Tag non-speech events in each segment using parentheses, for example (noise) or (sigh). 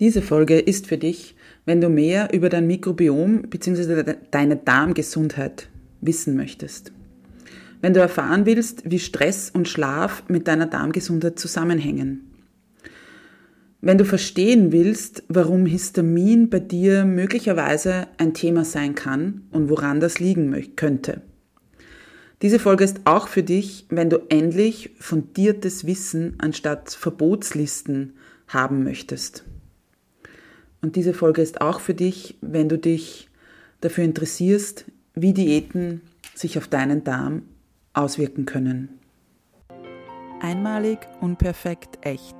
Diese Folge ist für dich, wenn du mehr über dein Mikrobiom bzw. deine Darmgesundheit wissen möchtest. Wenn du erfahren willst, wie Stress und Schlaf mit deiner Darmgesundheit zusammenhängen. Wenn du verstehen willst, warum Histamin bei dir möglicherweise ein Thema sein kann und woran das liegen könnte. Diese Folge ist auch für dich, wenn du endlich fundiertes Wissen anstatt Verbotslisten haben möchtest. Und diese Folge ist auch für dich, wenn du dich dafür interessierst, wie Diäten sich auf deinen Darm auswirken können. Einmalig, unperfekt, echt.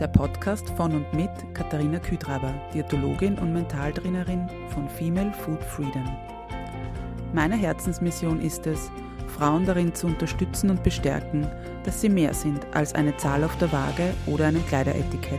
Der Podcast von und mit Katharina Küdraber, Diätologin und Mentaltrainerin von Female Food Freedom. Meine Herzensmission ist es, Frauen darin zu unterstützen und bestärken, dass sie mehr sind als eine Zahl auf der Waage oder einem Kleideretikett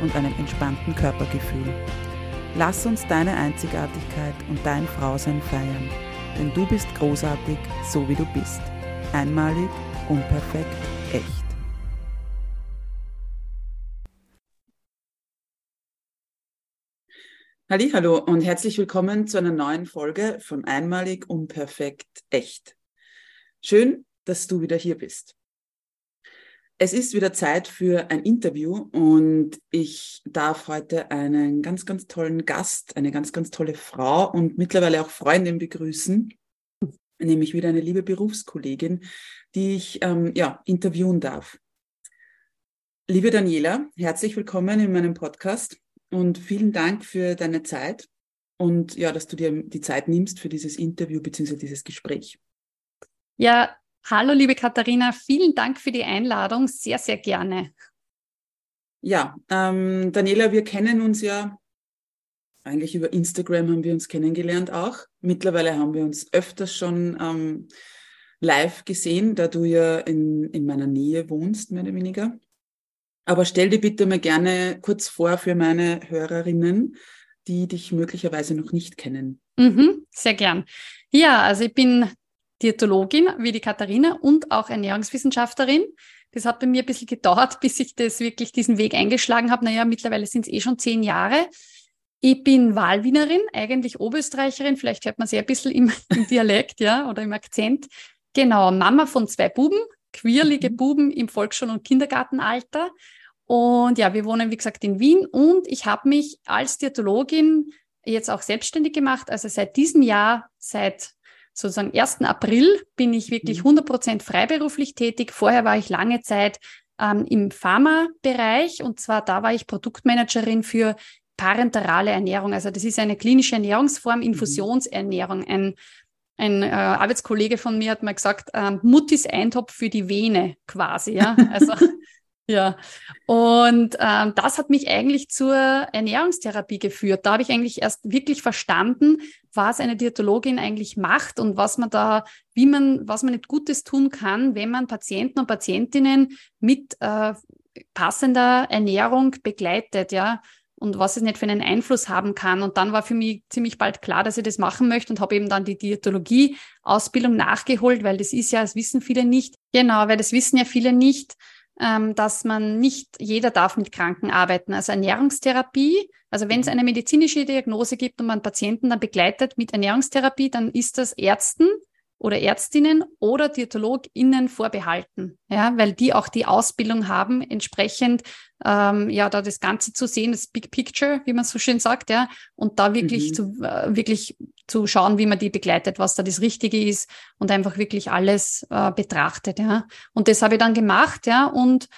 und einem entspannten Körpergefühl. Lass uns deine Einzigartigkeit und dein Frausein feiern, denn du bist großartig, so wie du bist. Einmalig, unperfekt, echt. Hallo und herzlich willkommen zu einer neuen Folge von Einmalig, unperfekt, echt. Schön, dass du wieder hier bist. Es ist wieder Zeit für ein Interview und ich darf heute einen ganz, ganz tollen Gast, eine ganz, ganz tolle Frau und mittlerweile auch Freundin begrüßen, nämlich wieder eine liebe Berufskollegin, die ich ähm, ja, interviewen darf. Liebe Daniela, herzlich willkommen in meinem Podcast und vielen Dank für deine Zeit und ja, dass du dir die Zeit nimmst für dieses Interview bzw. dieses Gespräch. Ja, Hallo, liebe Katharina, vielen Dank für die Einladung. Sehr, sehr gerne. Ja, ähm, Daniela, wir kennen uns ja eigentlich über Instagram haben wir uns kennengelernt auch. Mittlerweile haben wir uns öfters schon ähm, live gesehen, da du ja in, in meiner Nähe wohnst, mehr oder weniger. Aber stell dir bitte mal gerne kurz vor für meine Hörerinnen, die dich möglicherweise noch nicht kennen. Mhm, sehr gern. Ja, also ich bin Diätologin wie die Katharina und auch Ernährungswissenschaftlerin. Das hat bei mir ein bisschen gedauert, (laughs) bis ich das wirklich diesen Weg eingeschlagen habe. Naja, mittlerweile sind es eh schon zehn Jahre. Ich bin Wahlwienerin, eigentlich Oberösterreicherin, vielleicht hört man sie ein bisschen im, (laughs) im Dialekt, ja, oder im Akzent. Genau, Mama von zwei Buben, queerlige mhm. Buben im Volksschul- und Kindergartenalter. Und ja, wir wohnen, wie gesagt, in Wien und ich habe mich als Diätologin jetzt auch selbstständig gemacht. Also seit diesem Jahr, seit sozusagen 1. April bin ich wirklich 100 mhm. Prozent freiberuflich tätig. Vorher war ich lange Zeit ähm, im Pharma-Bereich und zwar da war ich Produktmanagerin für parenterale Ernährung. Also das ist eine klinische Ernährungsform, mhm. Infusionsernährung. Ein, ein äh, Arbeitskollege von mir hat mal gesagt, ähm, Muttis Eintopf für die Vene quasi. Ja, also (laughs) Ja, und ähm, das hat mich eigentlich zur Ernährungstherapie geführt. Da habe ich eigentlich erst wirklich verstanden, was eine Diätologin eigentlich macht und was man da, wie man, was man nicht Gutes tun kann, wenn man Patienten und Patientinnen mit äh, passender Ernährung begleitet, ja, und was es nicht für einen Einfluss haben kann. Und dann war für mich ziemlich bald klar, dass ich das machen möchte und habe eben dann die Diätologie-Ausbildung nachgeholt, weil das ist ja, das wissen viele nicht. Genau, weil das wissen ja viele nicht dass man nicht jeder darf mit Kranken arbeiten. Also Ernährungstherapie, also wenn es mhm. eine medizinische Diagnose gibt und man Patienten dann begleitet mit Ernährungstherapie, dann ist das Ärzten oder Ärztinnen oder DiätologInnen vorbehalten, ja, weil die auch die Ausbildung haben, entsprechend ähm, ja da das Ganze zu sehen, das Big Picture, wie man so schön sagt, ja, und da wirklich mhm. zu äh, wirklich zu schauen, wie man die begleitet, was da das Richtige ist und einfach wirklich alles äh, betrachtet, ja. Und das habe ich dann gemacht, ja, und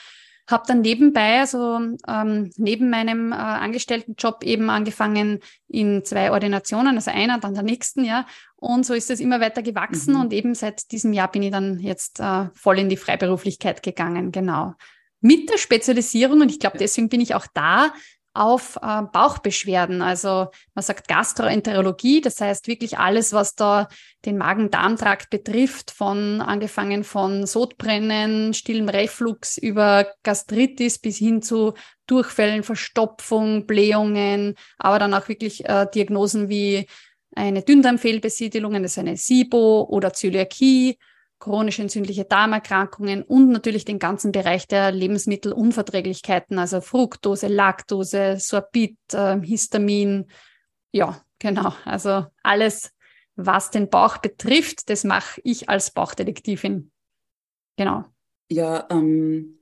habe dann nebenbei, also ähm, neben meinem äh, Angestelltenjob eben angefangen in zwei Ordinationen, also einer, dann der nächsten, ja. Und so ist es immer weiter gewachsen mhm. und eben seit diesem Jahr bin ich dann jetzt äh, voll in die Freiberuflichkeit gegangen, genau. Mit der Spezialisierung, und ich glaube, deswegen bin ich auch da, auf äh, Bauchbeschwerden. Also man sagt Gastroenterologie, das heißt wirklich alles, was da den Magen-Darm-Trakt betrifft, von angefangen von Sodbrennen, stillem Reflux über Gastritis bis hin zu Durchfällen, Verstopfung, Blähungen, aber dann auch wirklich äh, Diagnosen wie eine Dünndarmfehlbesiedelung, also eine SIBO oder Zöliakie chronisch entzündliche Darmerkrankungen und natürlich den ganzen Bereich der Lebensmittelunverträglichkeiten, also Fructose, Laktose, Sorbit, äh, Histamin. Ja, genau. Also alles, was den Bauch betrifft, das mache ich als Bauchdetektivin. Genau. Ja, ähm,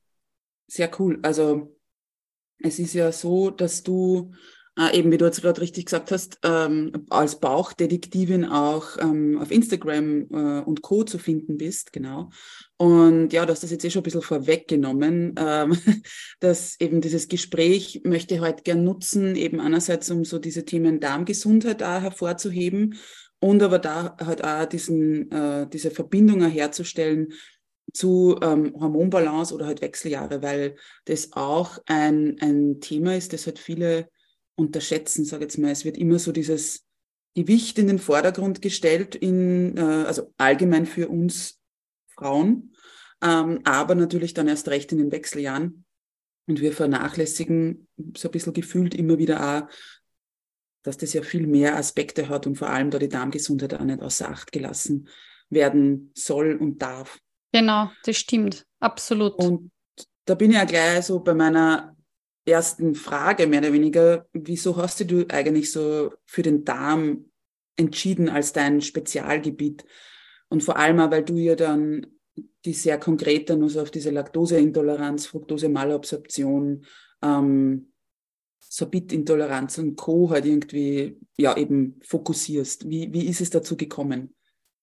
sehr cool. Also es ist ja so, dass du äh, eben wie du jetzt gerade richtig gesagt hast, ähm, als Bauchdetektivin auch ähm, auf Instagram äh, und Co. zu finden bist, genau. Und ja, du hast das jetzt eh schon ein bisschen vorweggenommen, ähm, (laughs) dass eben dieses Gespräch möchte ich heute gern nutzen, eben einerseits um so diese Themen Darmgesundheit da hervorzuheben und aber da halt auch diesen, äh, diese Verbindung herzustellen zu ähm, Hormonbalance oder halt Wechseljahre, weil das auch ein, ein Thema ist, das halt viele unterschätzen, sage ich jetzt mal. Es wird immer so dieses Gewicht in den Vordergrund gestellt, in, äh, also allgemein für uns Frauen, ähm, aber natürlich dann erst recht in den Wechseljahren. Und wir vernachlässigen so ein bisschen gefühlt immer wieder auch, dass das ja viel mehr Aspekte hat und vor allem da die Darmgesundheit auch nicht außer Acht gelassen werden soll und darf. Genau, das stimmt, absolut. Und da bin ich ja gleich so bei meiner ersten Frage mehr oder weniger, wieso hast du eigentlich so für den Darm entschieden als dein Spezialgebiet? Und vor allem auch, weil du ja dann die sehr konkret dann also auf diese Laktoseintoleranz, Fructose-Malabsorption, ähm, Sorbitintoleranz und Co. halt irgendwie ja eben fokussierst. Wie, wie ist es dazu gekommen?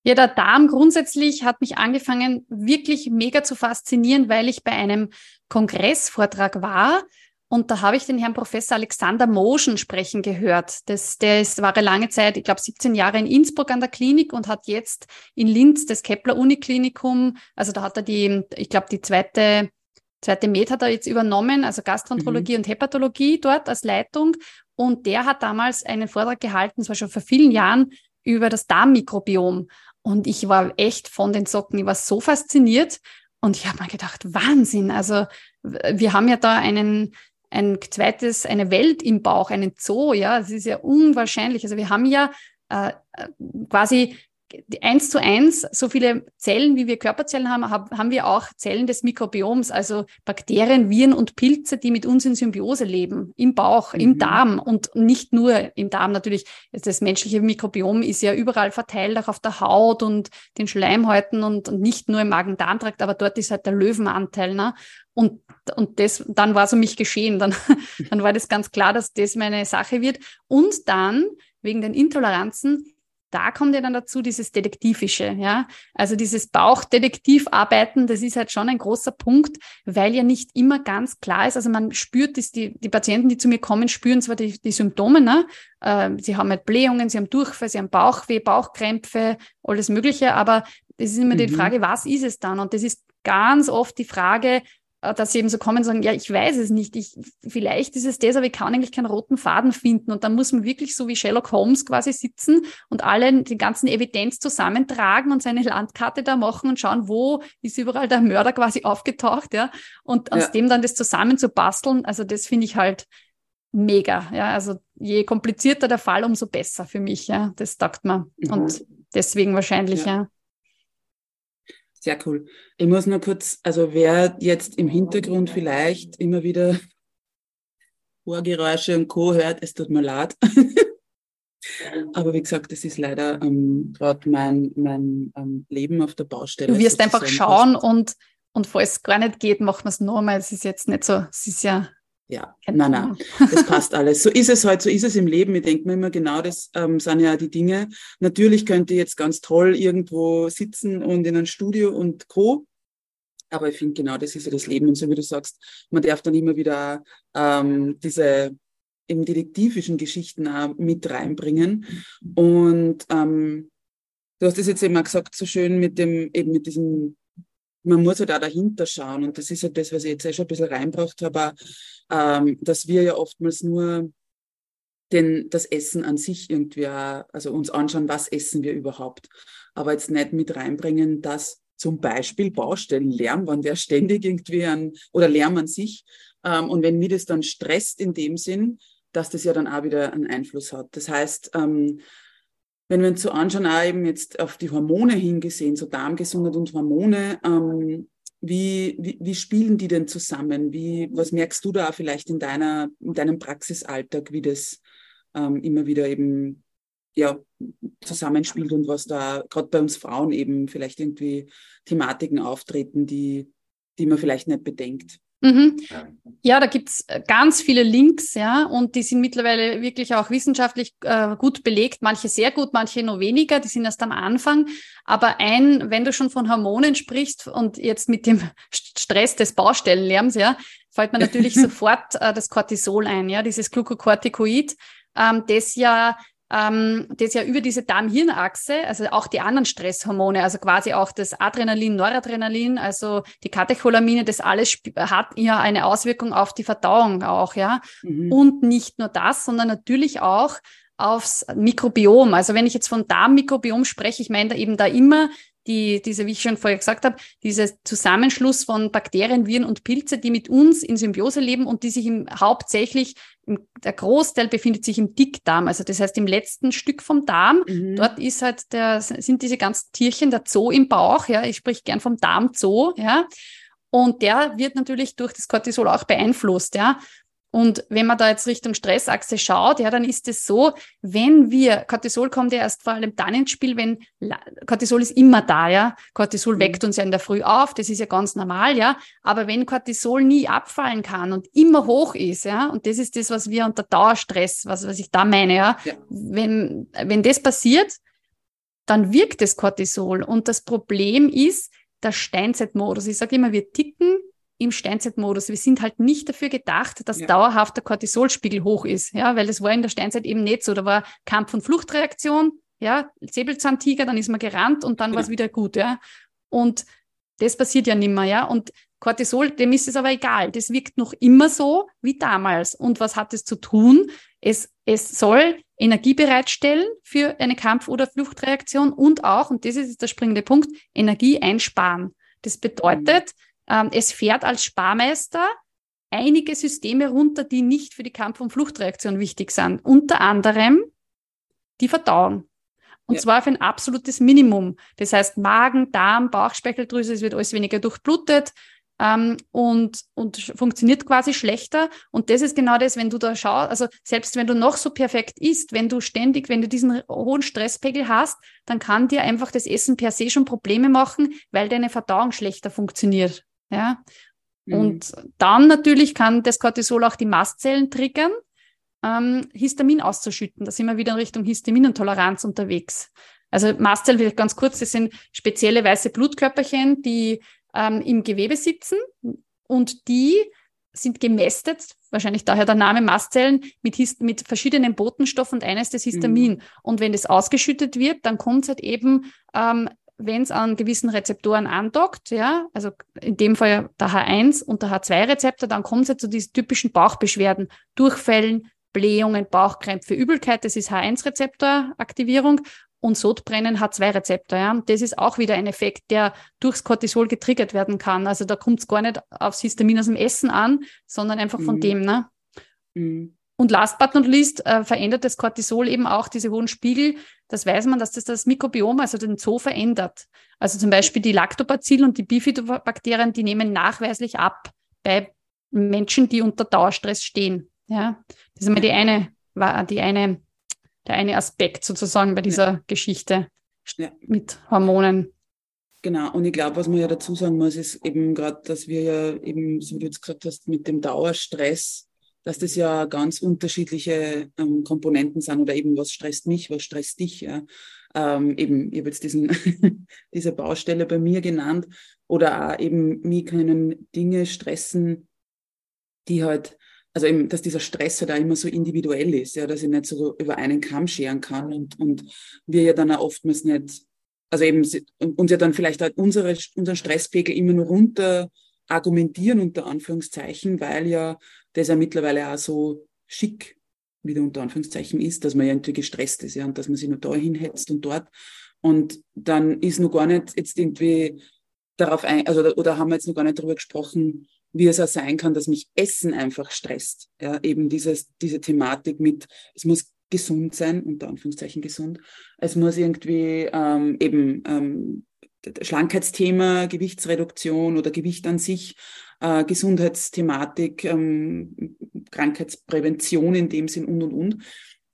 Ja, der Darm grundsätzlich hat mich angefangen, wirklich mega zu faszinieren, weil ich bei einem Kongressvortrag war, und da habe ich den Herrn Professor Alexander Moschen sprechen gehört. Das, der ist, war lange Zeit, ich glaube 17 Jahre in Innsbruck an der Klinik und hat jetzt in Linz das Kepler Uniklinikum, also da hat er die, ich glaube die zweite, zweite Med hat er jetzt übernommen, also Gastroenterologie mhm. und Hepatologie dort als Leitung. Und der hat damals einen Vortrag gehalten, das war schon vor vielen Jahren, über das Darmmikrobiom. Und ich war echt von den Socken, ich war so fasziniert. Und ich habe mir gedacht, Wahnsinn. Also wir haben ja da einen ein zweites, eine Welt im Bauch, einen Zoo, ja, das ist ja unwahrscheinlich. Also wir haben ja äh, quasi eins zu eins so viele Zellen, wie wir Körperzellen haben, haben wir auch Zellen des Mikrobioms, also Bakterien, Viren und Pilze, die mit uns in Symbiose leben, im Bauch, mhm. im Darm und nicht nur im Darm natürlich. Das menschliche Mikrobiom ist ja überall verteilt, auch auf der Haut und den Schleimhäuten und, und nicht nur im Magen-Darm-Trakt, aber dort ist halt der Löwenanteil. Ne? Und, und das, dann war so mich geschehen. Dann, (laughs) dann war das ganz klar, dass das meine Sache wird. Und dann, wegen den Intoleranzen, da kommt ja dann dazu dieses Detektivische, ja. Also dieses Bauchdetektivarbeiten, das ist halt schon ein großer Punkt, weil ja nicht immer ganz klar ist. Also man spürt das, die, die Patienten, die zu mir kommen, spüren zwar die, die Symptome, ne? Äh, sie haben halt Blähungen, sie haben Durchfall, sie haben Bauchweh, Bauchkrämpfe, alles Mögliche, aber das ist immer mhm. die Frage, was ist es dann? Und das ist ganz oft die Frage, dass sie eben so kommen und sagen, ja, ich weiß es nicht, ich, vielleicht ist es das, aber ich kann eigentlich keinen roten Faden finden. Und dann muss man wirklich so wie Sherlock Holmes quasi sitzen und alle die ganzen Evidenz zusammentragen und seine (laughs) Landkarte da machen und schauen, wo ist überall der Mörder quasi aufgetaucht, ja. Und aus ja. dem dann das zusammenzubasteln, also das finde ich halt mega, ja. Also je komplizierter der Fall, umso besser für mich, ja. Das taugt man. Mhm. Und deswegen wahrscheinlich, ja. ja. Sehr cool. Ich muss nur kurz, also wer jetzt im Hintergrund vielleicht immer wieder Ohrgeräusche und Co. hört, es tut mir leid. (laughs) Aber wie gesagt, das ist leider ähm, gerade mein, mein ähm, Leben auf der Baustelle. Du wirst einfach schauen und, und falls es gar nicht geht, machen wir es nochmal. Es ist jetzt nicht so, es ist ja ja, nein, nein, das passt alles. So ist es halt, so ist es im Leben. Ich denke mir immer, genau das ähm, sind ja die Dinge. Natürlich könnte ich jetzt ganz toll irgendwo sitzen und in einem Studio und Co. Aber ich finde, genau das ist ja das Leben. Und so wie du sagst, man darf dann immer wieder ähm, diese eben detektivischen Geschichten auch mit reinbringen. Und ähm, du hast es jetzt eben auch gesagt, so schön mit dem, eben mit diesem man muss halt auch dahinter schauen. Und das ist halt das, was ich jetzt eh schon ein bisschen reinbracht habe, ähm, dass wir ja oftmals nur den, das Essen an sich irgendwie, auch, also uns anschauen, was essen wir überhaupt. Aber jetzt nicht mit reinbringen, dass zum Beispiel Baustellenlärm, wenn der ständig irgendwie an, oder Lärm an sich, ähm, und wenn mir das dann stresst in dem Sinn, dass das ja dann auch wieder einen Einfluss hat. Das heißt, ähm, wenn wir uns so anschauen, auch eben jetzt auf die Hormone hingesehen, so Darmgesundheit und Hormone, ähm, wie, wie, wie spielen die denn zusammen? Wie, was merkst du da vielleicht in, deiner, in deinem Praxisalltag, wie das ähm, immer wieder eben ja, zusammenspielt und was da gerade bei uns Frauen eben vielleicht irgendwie Thematiken auftreten, die, die man vielleicht nicht bedenkt? Mhm. Ja, da gibt's äh, ganz viele Links, ja, und die sind mittlerweile wirklich auch wissenschaftlich äh, gut belegt, manche sehr gut, manche nur weniger, die sind erst am Anfang. Aber ein, wenn du schon von Hormonen sprichst und jetzt mit dem (laughs) Stress des Baustellenlärms, ja, fällt mir (laughs) natürlich sofort äh, das Cortisol ein, ja, dieses Glucocorticoid, ähm, das ja ähm, das ja über diese Darm-Hirn-Achse, also auch die anderen Stresshormone, also quasi auch das Adrenalin, Noradrenalin, also die Katecholamine, das alles hat ja eine Auswirkung auf die Verdauung auch, ja. Mhm. Und nicht nur das, sondern natürlich auch aufs Mikrobiom. Also wenn ich jetzt von Darmmikrobiom spreche, ich meine da eben da immer die, diese, wie ich schon vorher gesagt habe, dieser Zusammenschluss von Bakterien, Viren und Pilze, die mit uns in Symbiose leben und die sich im, hauptsächlich, der Großteil befindet sich im Dickdarm, also das heißt im letzten Stück vom Darm. Mhm. Dort ist halt der, sind diese ganzen Tierchen, der Zoo im Bauch, ja, ich spreche gern vom Darmzoo, ja. Und der wird natürlich durch das Cortisol auch beeinflusst, ja. Und wenn man da jetzt Richtung Stressachse schaut, ja, dann ist es so, wenn wir, Cortisol kommt ja erst vor allem dann ins Spiel, wenn, Cortisol ist immer da, ja. Cortisol mhm. weckt uns ja in der Früh auf, das ist ja ganz normal, ja. Aber wenn Cortisol nie abfallen kann und immer hoch ist, ja, und das ist das, was wir unter Dauerstress, was, was ich da meine, ja. ja. Wenn, wenn das passiert, dann wirkt das Cortisol. Und das Problem ist, der Steinzeitmodus. Ich sage immer, wir ticken im Steinzeitmodus. Wir sind halt nicht dafür gedacht, dass ja. dauerhaft der Cortisolspiegel hoch ist, ja, weil das war in der Steinzeit eben nicht so. Da war Kampf- und Fluchtreaktion, ja, Säbelzahntiger, dann ist man gerannt und dann ja. war es wieder gut, ja. Und das passiert ja nimmer, ja. Und Cortisol, dem ist es aber egal. Das wirkt noch immer so wie damals. Und was hat es zu tun? Es, es soll Energie bereitstellen für eine Kampf- oder Fluchtreaktion und auch, und das ist der springende Punkt, Energie einsparen. Das bedeutet, mhm es fährt als Sparmeister einige Systeme runter, die nicht für die Kampf- und Fluchtreaktion wichtig sind. Unter anderem die Verdauung. Und ja. zwar auf ein absolutes Minimum. Das heißt Magen, Darm, Bauchspeicheldrüse, es wird alles weniger durchblutet ähm, und, und funktioniert quasi schlechter. Und das ist genau das, wenn du da schaust, also selbst wenn du noch so perfekt isst, wenn du ständig, wenn du diesen hohen Stresspegel hast, dann kann dir einfach das Essen per se schon Probleme machen, weil deine Verdauung schlechter funktioniert. Ja. Mhm. Und dann natürlich kann das Cortisol auch die Mastzellen triggern, ähm, Histamin auszuschütten. Da sind wir wieder in Richtung Histaminintoleranz unterwegs. Also Mastzellen, vielleicht ganz kurz, das sind spezielle weiße Blutkörperchen, die ähm, im Gewebe sitzen und die sind gemästet, wahrscheinlich daher der Name Mastzellen, mit, Hist mit verschiedenen Botenstoffen und eines das Histamin. Mhm. Und wenn das ausgeschüttet wird, dann kommt es halt eben ähm, wenn es an gewissen Rezeptoren andockt, ja, also in dem Fall der H1 und der H2-Rezeptor, dann kommt es ja zu diesen typischen Bauchbeschwerden, Durchfällen, Blähungen, Bauchkrämpfe, Übelkeit, das ist H1-Rezeptoraktivierung und Sodbrennen H2-Rezeptor. Ja. Das ist auch wieder ein Effekt, der durchs Cortisol getriggert werden kann. Also da kommt es gar nicht aufs Histamin aus dem Essen an, sondern einfach von mhm. dem. Ne? Mhm. Und last but not least äh, verändert das Cortisol eben auch diese hohen Spiegel. Das weiß man, dass das das Mikrobiom, also den Zoo verändert. Also zum Beispiel die Lactobacillen und die Bifidobakterien, die nehmen nachweislich ab bei Menschen, die unter Dauerstress stehen. Ja, das ist immer die eine, war die eine, der eine Aspekt sozusagen bei dieser ja. Geschichte ja. mit Hormonen. Genau, und ich glaube, was man ja dazu sagen muss, ist eben gerade, dass wir ja eben, so wie du jetzt gesagt hast, mit dem Dauerstress dass das ja ganz unterschiedliche ähm, Komponenten sind oder eben was stresst mich, was stresst dich. Ja? Ähm, eben, ich habe jetzt diesen, (laughs) diese Baustelle bei mir genannt oder auch eben, mich können Dinge stressen, die halt, also eben, dass dieser Stress halt auch immer so individuell ist, ja, dass ich nicht so über einen Kamm scheren kann und, und wir ja dann auch oftmals nicht also eben uns ja dann vielleicht halt unsere, unseren Stresspegel immer nur runter argumentieren, unter Anführungszeichen, weil ja das ja mittlerweile auch so schick wieder unter Anführungszeichen ist, dass man ja irgendwie gestresst ist, ja, und dass man sich nur da hinhetzt und dort. Und dann ist noch gar nicht jetzt irgendwie darauf ein, also, oder haben wir jetzt noch gar nicht darüber gesprochen, wie es auch sein kann, dass mich Essen einfach stresst. Ja, eben dieses, diese Thematik mit, es muss gesund sein, unter Anführungszeichen gesund. Es muss irgendwie ähm, eben ähm, Schlankheitsthema, Gewichtsreduktion oder Gewicht an sich, äh, Gesundheitsthematik, ähm, Krankheitsprävention in dem Sinn und und und.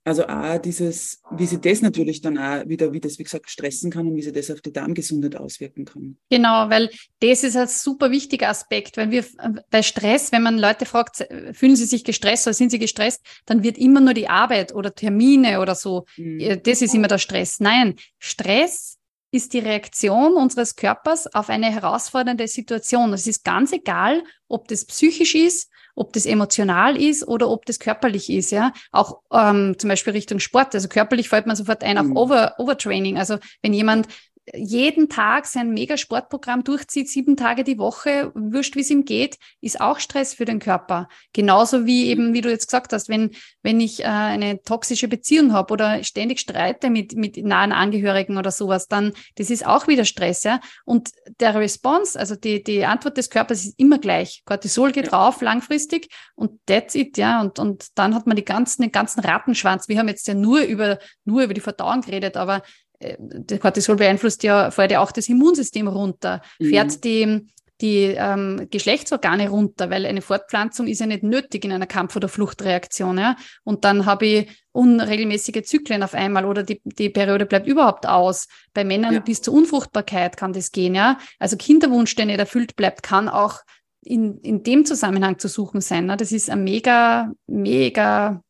Also auch dieses, wie sie das natürlich dann auch wieder, wie das, wie gesagt, stressen kann und wie sie das auf die Darmgesundheit auswirken kann. Genau, weil das ist ein super wichtiger Aspekt, weil wir bei Stress, wenn man Leute fragt, fühlen sie sich gestresst oder sind sie gestresst, dann wird immer nur die Arbeit oder Termine oder so, mhm. das ist immer der Stress. Nein, Stress ist die Reaktion unseres Körpers auf eine herausfordernde Situation. Es ist ganz egal, ob das psychisch ist, ob das emotional ist oder ob das körperlich ist, ja. Auch ähm, zum Beispiel Richtung Sport. Also körperlich fällt man sofort ein auf mhm. Over, Overtraining. Also wenn jemand jeden Tag sein Megasportprogramm durchzieht, sieben Tage die Woche, wurscht, wie es ihm geht, ist auch Stress für den Körper. Genauso wie mhm. eben, wie du jetzt gesagt hast, wenn, wenn ich äh, eine toxische Beziehung habe oder ständig streite mit, mit nahen Angehörigen oder sowas, dann, das ist auch wieder Stress, ja. Und der Response, also die, die Antwort des Körpers ist immer gleich. Cortisol geht rauf langfristig und that's it, ja. Und, und dann hat man die ganzen, den ganzen Rattenschwanz. Wir haben jetzt ja nur über, nur über die Verdauung geredet, aber äh, der Cortisol beeinflusst ja, fährt ja auch das Immunsystem runter, mhm. fährt die, die ähm, Geschlechtsorgane runter, weil eine Fortpflanzung ist ja nicht nötig in einer Kampf- oder Fluchtreaktion. Ja? Und dann habe ich unregelmäßige Zyklen auf einmal oder die, die Periode bleibt überhaupt aus. Bei Männern ja. bis zur Unfruchtbarkeit kann das gehen. Ja? Also Kinderwunsch, der nicht erfüllt bleibt, kann auch in, in dem Zusammenhang zu suchen sein. Ne? Das ist ein mega, mega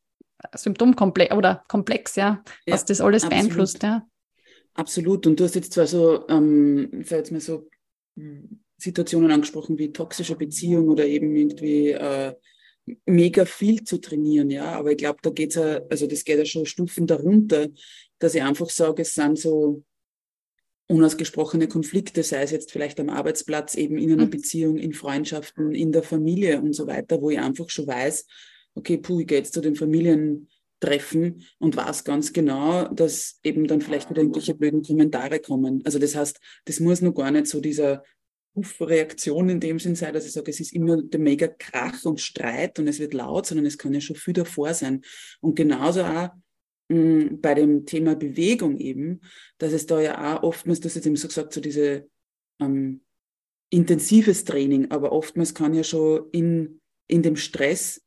Symptomkomplex oder komplex, ja, was ja, das alles absolut. beeinflusst. Ja. Absolut. Und du hast jetzt zwar so, ähm, sag jetzt mal so, hm, Situationen angesprochen wie toxische Beziehung oder eben irgendwie äh, mega viel zu trainieren, ja. Aber ich glaube, da geht's ja, also das geht ja schon Stufen darunter, dass ich einfach sage, es sind so unausgesprochene Konflikte, sei es jetzt vielleicht am Arbeitsplatz, eben in einer mhm. Beziehung, in Freundschaften, in der Familie und so weiter, wo ich einfach schon weiß, okay, puh, ich gehe jetzt zu den Familien treffen und weiß ganz genau, dass eben dann vielleicht wieder irgendwelche blöden Kommentare kommen. Also das heißt, das muss noch gar nicht so dieser Reaktion in dem Sinn sein, dass ich sage, es ist immer der mega Krach und Streit und es wird laut, sondern es kann ja schon viel davor sein. Und genauso auch mm, bei dem Thema Bewegung eben, dass es da ja auch oftmals, das jetzt eben so gesagt, so diese ähm, intensives Training, aber oftmals kann ja schon in, in dem Stress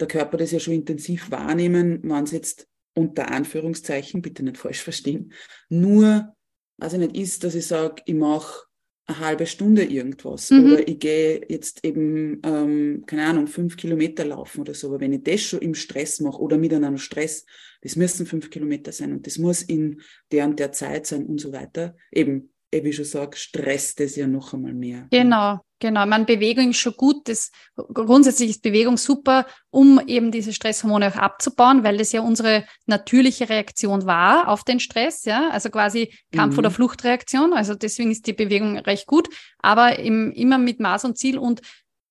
der Körper das ja schon intensiv wahrnehmen, wenn es jetzt unter Anführungszeichen, bitte nicht falsch verstehen, nur, also nicht ist, dass ich sage, ich mache eine halbe Stunde irgendwas mhm. oder ich gehe jetzt eben, ähm, keine Ahnung, fünf Kilometer laufen oder so. Aber wenn ich das schon im Stress mache oder mit einem Stress, das müssen fünf Kilometer sein und das muss in der und der Zeit sein und so weiter. Eben, wie ich schon sage, stresst es ja noch einmal mehr. Genau, genau. Man Bewegung ist schon gut. Das, grundsätzlich ist Bewegung super, um eben diese Stresshormone auch abzubauen, weil das ja unsere natürliche Reaktion war auf den Stress, ja. Also quasi Kampf- mhm. oder Fluchtreaktion. Also deswegen ist die Bewegung recht gut, aber im, immer mit Maß und Ziel und,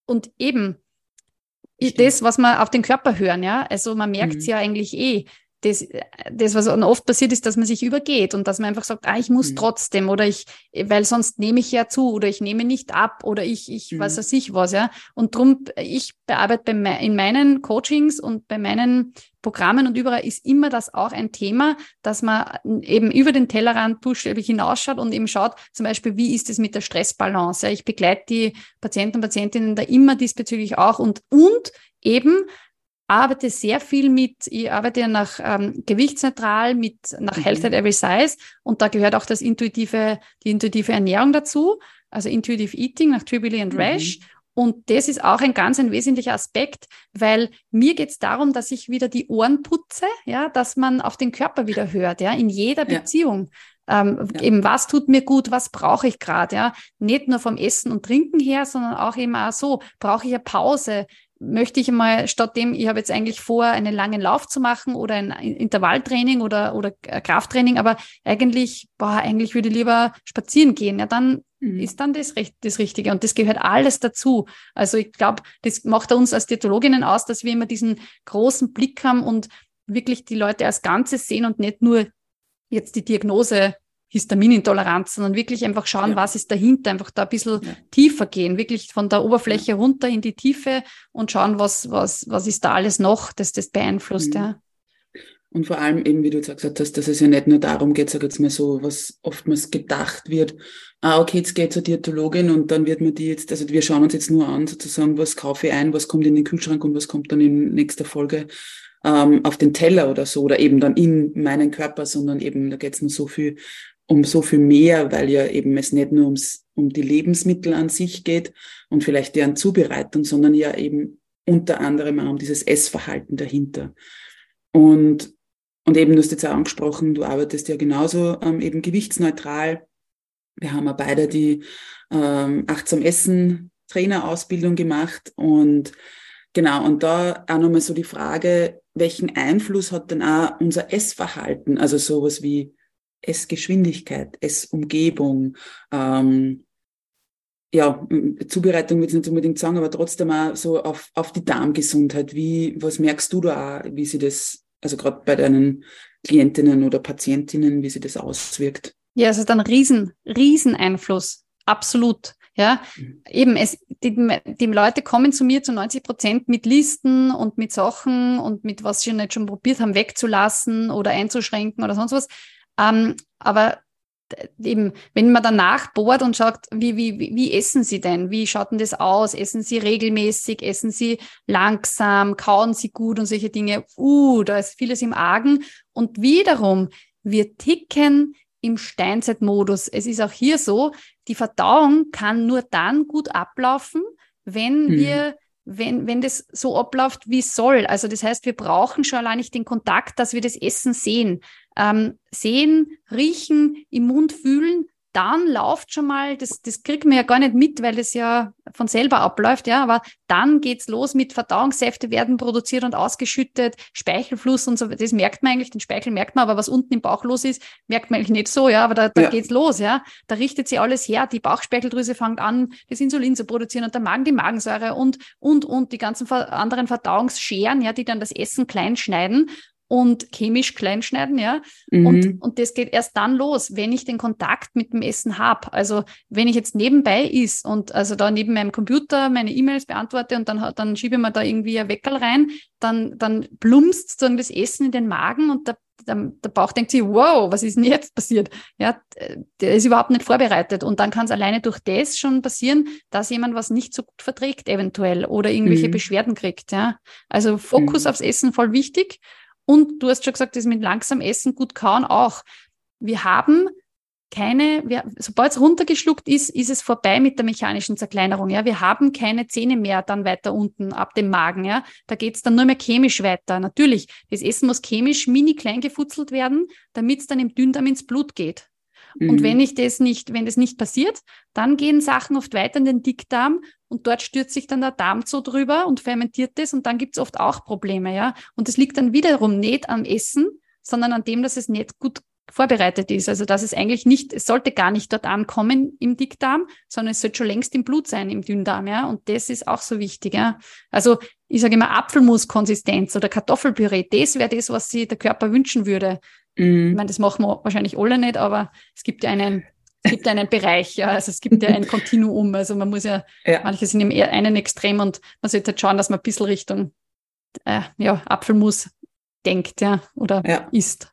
und eben das, was man auf den Körper hören, ja. Also man merkt es mhm. ja eigentlich eh das, das, was oft passiert, ist, dass man sich übergeht und dass man einfach sagt, ah, ich muss mhm. trotzdem oder ich, weil sonst nehme ich ja zu oder ich nehme nicht ab oder ich, ich mhm. was weiß ich was, ja. Und drum, ich bearbeite bei, in meinen Coachings und bei meinen Programmen und überall ist immer das auch ein Thema, dass man eben über den Tellerrand buchstäblich hinausschaut und eben schaut, zum Beispiel, wie ist es mit der Stressbalance? Ja, ich begleite die Patienten und Patientinnen da immer diesbezüglich auch und, und eben arbeite sehr viel mit, ich arbeite ja nach ähm, gewichtsneutral, mit nach mhm. Health at Every Size und da gehört auch das intuitive, die intuitive Ernährung dazu, also Intuitive Eating nach Tribuli and Rash. Mhm. Und das ist auch ein ganz ein wesentlicher Aspekt, weil mir geht es darum, dass ich wieder die Ohren putze, ja, dass man auf den Körper wieder hört, ja, in jeder ja. Beziehung. Ähm, ja. Eben, was tut mir gut, was brauche ich gerade, ja. Nicht nur vom Essen und Trinken her, sondern auch eben auch so, brauche ich eine Pause, möchte ich mal statt dem, ich habe jetzt eigentlich vor, einen langen Lauf zu machen oder ein Intervalltraining oder, oder Krafttraining, aber eigentlich, boah, eigentlich würde ich lieber spazieren gehen. Ja, dann mhm. ist dann das, das Richtige. Und das gehört alles dazu. Also ich glaube, das macht uns als Diätologinnen aus, dass wir immer diesen großen Blick haben und wirklich die Leute als Ganzes sehen und nicht nur jetzt die Diagnose Histaminintoleranz, sondern wirklich einfach schauen, ja. was ist dahinter, einfach da ein bisschen ja. tiefer gehen, wirklich von der Oberfläche runter in die Tiefe und schauen, was, was, was ist da alles noch, das das beeinflusst, mhm. ja. Und vor allem eben, wie du gesagt hast, dass es ja nicht nur darum geht, sag jetzt mal so, was oftmals gedacht wird, ah, okay, jetzt geht zur Diätologin und dann wird man die jetzt, also wir schauen uns jetzt nur an, sozusagen, was kaufe ich ein, was kommt in den Kühlschrank und was kommt dann in nächster Folge ähm, auf den Teller oder so, oder eben dann in meinen Körper, sondern eben, da geht es nur so viel um so viel mehr, weil ja eben es nicht nur ums, um die Lebensmittel an sich geht und vielleicht deren Zubereitung, sondern ja eben unter anderem auch um dieses Essverhalten dahinter. Und, und eben, du hast jetzt auch angesprochen, du arbeitest ja genauso ähm, eben gewichtsneutral. Wir haben ja beide die ähm, achtsam Essen Trainerausbildung gemacht und genau, und da auch nochmal so die Frage, welchen Einfluss hat denn auch unser Essverhalten, also sowas wie Essgeschwindigkeit, Essumgebung, ähm, ja, Zubereitung will ich nicht unbedingt sagen, aber trotzdem auch so auf, auf die Darmgesundheit. Wie, was merkst du da auch, wie sie das, also gerade bei deinen Klientinnen oder Patientinnen, wie sie das auswirkt? Ja, es ist ein riesen, riesen Einfluss. Absolut. Ja, mhm. eben, es, die, die Leute kommen zu mir zu 90 Prozent mit Listen und mit Sachen und mit was sie nicht schon probiert haben, wegzulassen oder einzuschränken oder sonst was. Ähm, aber eben, wenn man danach bohrt und schaut, wie, wie, wie essen Sie denn? Wie schaut denn das aus? Essen Sie regelmäßig? Essen Sie langsam? Kauen Sie gut und solche Dinge? Uh, da ist vieles im Argen. Und wiederum, wir ticken im Steinzeitmodus. Es ist auch hier so, die Verdauung kann nur dann gut ablaufen, wenn hm. wir wenn, wenn das so abläuft, wie es soll. Also das heißt, wir brauchen schon allein nicht den Kontakt, dass wir das Essen sehen. Ähm, sehen, riechen, im Mund fühlen, dann läuft schon mal, das, das kriegt man ja gar nicht mit, weil es ja von selber abläuft, ja, aber dann geht's los mit Verdauungssäfte werden produziert und ausgeschüttet, Speichelfluss und so, das merkt man eigentlich, den Speichel merkt man, aber was unten im Bauch los ist, merkt man eigentlich nicht so, ja, aber da, da ja. geht's los, ja, da richtet sich alles her, die Bauchspeicheldrüse fängt an, das Insulin zu produzieren und der Magen die Magensäure und, und, und die ganzen anderen Verdauungsscheren, ja, die dann das Essen klein schneiden und chemisch kleinschneiden, ja. Mhm. Und, und das geht erst dann los, wenn ich den Kontakt mit dem Essen habe. Also wenn ich jetzt nebenbei is und also da neben meinem Computer meine E-Mails beantworte und dann, dann schiebe ich mir da irgendwie ein Weckerl rein, dann, dann plumpst sozusagen das Essen in den Magen und der, der, der Bauch denkt sich, wow, was ist denn jetzt passiert? Ja, der ist überhaupt nicht vorbereitet. Und dann kann es alleine durch das schon passieren, dass jemand was nicht so gut verträgt, eventuell, oder irgendwelche mhm. Beschwerden kriegt. Ja. Also Fokus mhm. aufs Essen voll wichtig. Und du hast schon gesagt, das mit langsam Essen, gut kauen auch. Wir haben keine, sobald es runtergeschluckt ist, ist es vorbei mit der mechanischen Zerkleinerung. Ja, wir haben keine Zähne mehr dann weiter unten ab dem Magen. Ja, da geht es dann nur mehr chemisch weiter. Natürlich, das Essen muss chemisch mini klein gefutzelt werden, damit es dann im Dünndarm ins Blut geht. Mhm. Und wenn ich das nicht, wenn das nicht passiert, dann gehen Sachen oft weiter in den Dickdarm und dort stürzt sich dann der Darm so drüber und fermentiert das und dann gibt es oft auch Probleme, ja. Und das liegt dann wiederum nicht am Essen, sondern an dem, dass es nicht gut vorbereitet ist. Also dass es eigentlich nicht, es sollte gar nicht dort ankommen im Dickdarm, sondern es sollte schon längst im Blut sein, im Dünndarm, ja. Und das ist auch so wichtig, ja. Also ich sage immer Apfelmuskonsistenz oder Kartoffelpüree, das wäre das, was sich der Körper wünschen würde. Mhm. Ich meine, das machen wir wahrscheinlich alle nicht, aber es gibt ja einen, es gibt einen Bereich, ja, also es gibt ja ein Kontinuum. Also man muss ja, ja. manche sind im einen Extrem und man sollte halt schauen, dass man ein bisschen Richtung äh, ja, Apfelmus denkt, ja, oder ja. isst.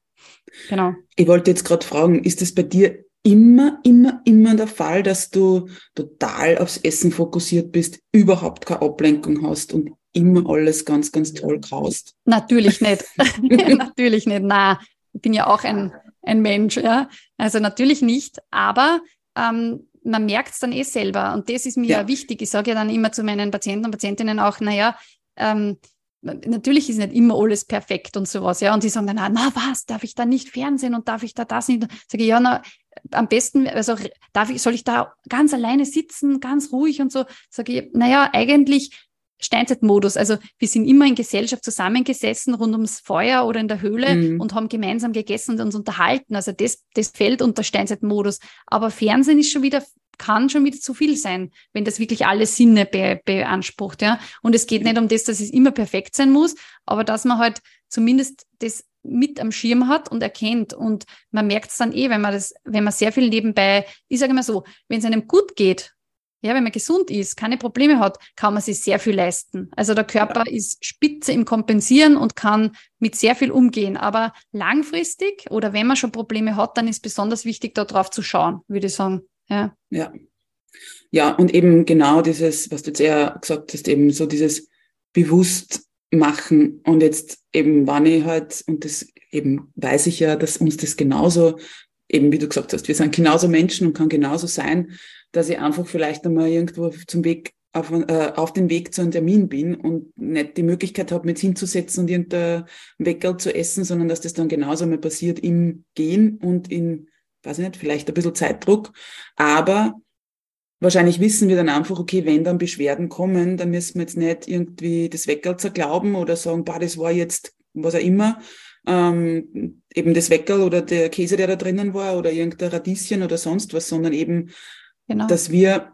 Genau. Ich wollte jetzt gerade fragen, ist es bei dir immer, immer, immer der Fall, dass du total aufs Essen fokussiert bist, überhaupt keine Ablenkung hast und immer alles ganz, ganz toll kaust? Natürlich nicht. (laughs) (laughs) Natürlich nicht. Na, ich bin ja auch ein, ein Mensch, ja. Also natürlich nicht, aber ähm, man merkt es dann eh selber. Und das ist mir ja. wichtig. Ich sage ja dann immer zu meinen Patienten und Patientinnen auch, naja, ähm, natürlich ist nicht immer alles perfekt und sowas, ja. Und die sagen dann, na was, darf ich da nicht Fernsehen und darf ich da das nicht? Sage ich, ja, na, am besten, also darf ich, soll ich da ganz alleine sitzen, ganz ruhig und so? Sage ich, naja, eigentlich Steinzeitmodus. Also wir sind immer in Gesellschaft zusammengesessen rund ums Feuer oder in der Höhle mhm. und haben gemeinsam gegessen und uns unterhalten. Also das, das fällt unter Steinzeitmodus. Aber Fernsehen ist schon wieder kann schon wieder zu viel sein, wenn das wirklich alle Sinne be beansprucht, ja. Und es geht nicht um das, dass es immer perfekt sein muss, aber dass man halt zumindest das mit am Schirm hat und erkennt. Und man merkt es dann eh, wenn man das, wenn man sehr viel nebenbei, ich sage mal so, wenn es einem gut geht, ja, wenn man gesund ist, keine Probleme hat, kann man sich sehr viel leisten. Also der Körper ja. ist spitze im Kompensieren und kann mit sehr viel umgehen. Aber langfristig oder wenn man schon Probleme hat, dann ist besonders wichtig, darauf zu schauen, würde ich sagen. Ja. Ja. Ja, und eben genau dieses, was du jetzt eher gesagt hast, eben so dieses bewusst machen und jetzt eben, wann ich halt, und das eben weiß ich ja, dass uns das genauso, eben wie du gesagt hast, wir sind genauso Menschen und kann genauso sein, dass ich einfach vielleicht einmal irgendwo zum Weg auf, äh, auf den Weg zu einem Termin bin und nicht die Möglichkeit habe, mit hinzusetzen und irgendein Weckerl zu essen, sondern dass das dann genauso mal passiert im Gehen und in, weiß ich nicht, vielleicht ein bisschen Zeitdruck. Aber wahrscheinlich wissen wir dann einfach, okay, wenn dann Beschwerden kommen, dann müssen wir jetzt nicht irgendwie das Weckerl zerglauben oder sagen, bah, das war jetzt was auch immer, ähm, eben das Weckerl oder der Käse, der da drinnen war oder irgendein Radieschen oder sonst was, sondern eben Genau. Dass wir,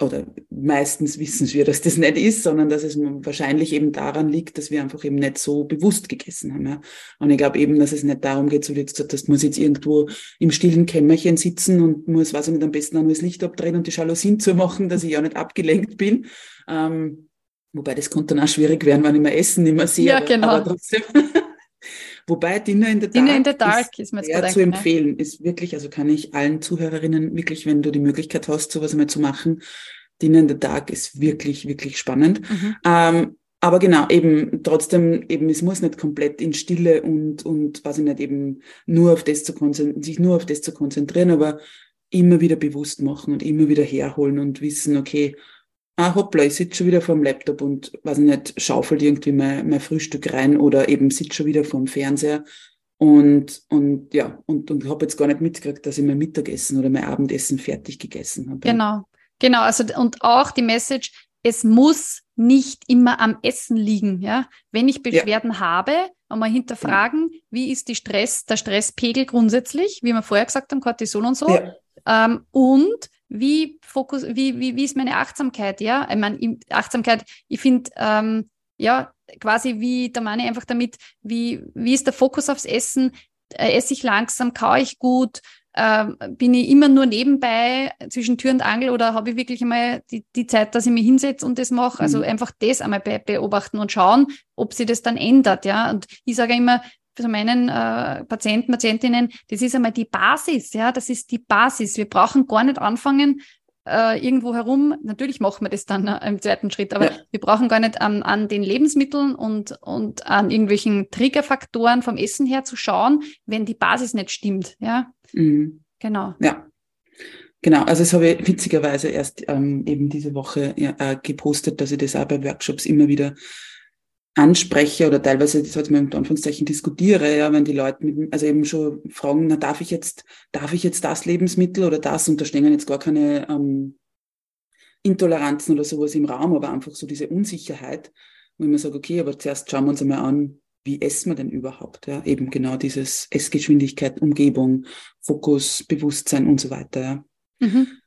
oder meistens wissen wir, dass das nicht ist, sondern dass es wahrscheinlich eben daran liegt, dass wir einfach eben nicht so bewusst gegessen haben. Ja. Und ich glaube eben, dass es nicht darum geht, so wie jetzt gesagt hast, muss jetzt irgendwo im stillen Kämmerchen sitzen und muss, weiß ich nicht, am besten auch nur das Licht abdrehen und die Jalousien zu machen, dass ich ja nicht abgelenkt bin. Ähm, wobei das konnte dann auch schwierig werden, wenn ich mal Essen nicht mehr sehe. Ja, genau. Aber trotzdem. (laughs) Wobei Dinner in the Dark, Dinner in the Dark ist, ist sehr zu empfehlen. Ist wirklich, also kann ich allen Zuhörerinnen wirklich, wenn du die Möglichkeit hast, sowas einmal zu machen, Dinner in the Dark ist wirklich, wirklich spannend. Mhm. Ähm, aber genau, eben trotzdem, eben, es muss nicht komplett in Stille und, und was ich nicht, eben nur auf das zu konzentrieren, sich nur auf das zu konzentrieren, aber immer wieder bewusst machen und immer wieder herholen und wissen, okay, ah hoppla, ich sitze schon wieder vor dem Laptop und, weiß ich nicht, schaufelt irgendwie mein, mein Frühstück rein oder eben sitze schon wieder vor dem Fernseher und, und ja, und, und habe jetzt gar nicht mitgekriegt, dass ich mein Mittagessen oder mein Abendessen fertig gegessen habe. Genau, genau, also und auch die Message, es muss nicht immer am Essen liegen, ja. Wenn ich Beschwerden ja. habe, einmal hinterfragen, ja. wie ist die Stress, der Stresspegel grundsätzlich, wie wir vorher gesagt haben, Cortisol und so. Ja. Ähm, und wie Fokus, wie, wie, wie ist meine Achtsamkeit, ja? Ich meine, Achtsamkeit, ich finde, ähm, ja, quasi wie, da meine ich einfach damit, wie, wie ist der Fokus aufs Essen? Äh, esse ich langsam, kaue ich gut? Ähm, bin ich immer nur nebenbei zwischen Tür und Angel oder habe ich wirklich einmal die, die Zeit, dass ich mich hinsetze und das mache? Also mhm. einfach das einmal be beobachten und schauen, ob sich das dann ändert, ja. Und ich sage immer, für meinen äh, Patienten, Patientinnen, das ist einmal die Basis, ja, das ist die Basis. Wir brauchen gar nicht anfangen, äh, irgendwo herum, natürlich machen wir das dann äh, im zweiten Schritt, aber ja. wir brauchen gar nicht an, an den Lebensmitteln und, und an irgendwelchen Triggerfaktoren vom Essen her zu schauen, wenn die Basis nicht stimmt, ja. Mhm. Genau. Ja. Genau, also das habe ich witzigerweise erst ähm, eben diese Woche ja, äh, gepostet, dass ich das auch bei Workshops immer wieder anspreche oder teilweise, das heißt in Anführungszeichen diskutiere, ja, wenn die Leute mit, also eben schon fragen, na, darf ich jetzt, darf ich jetzt das Lebensmittel oder das? Und da stehen jetzt gar keine ähm, Intoleranzen oder sowas im Raum, aber einfach so diese Unsicherheit, wo ich mir sage, okay, aber zuerst schauen wir uns einmal an, wie essen wir denn überhaupt? Ja, eben genau dieses Essgeschwindigkeit, Umgebung, Fokus, Bewusstsein und so weiter. Ja. Mhm.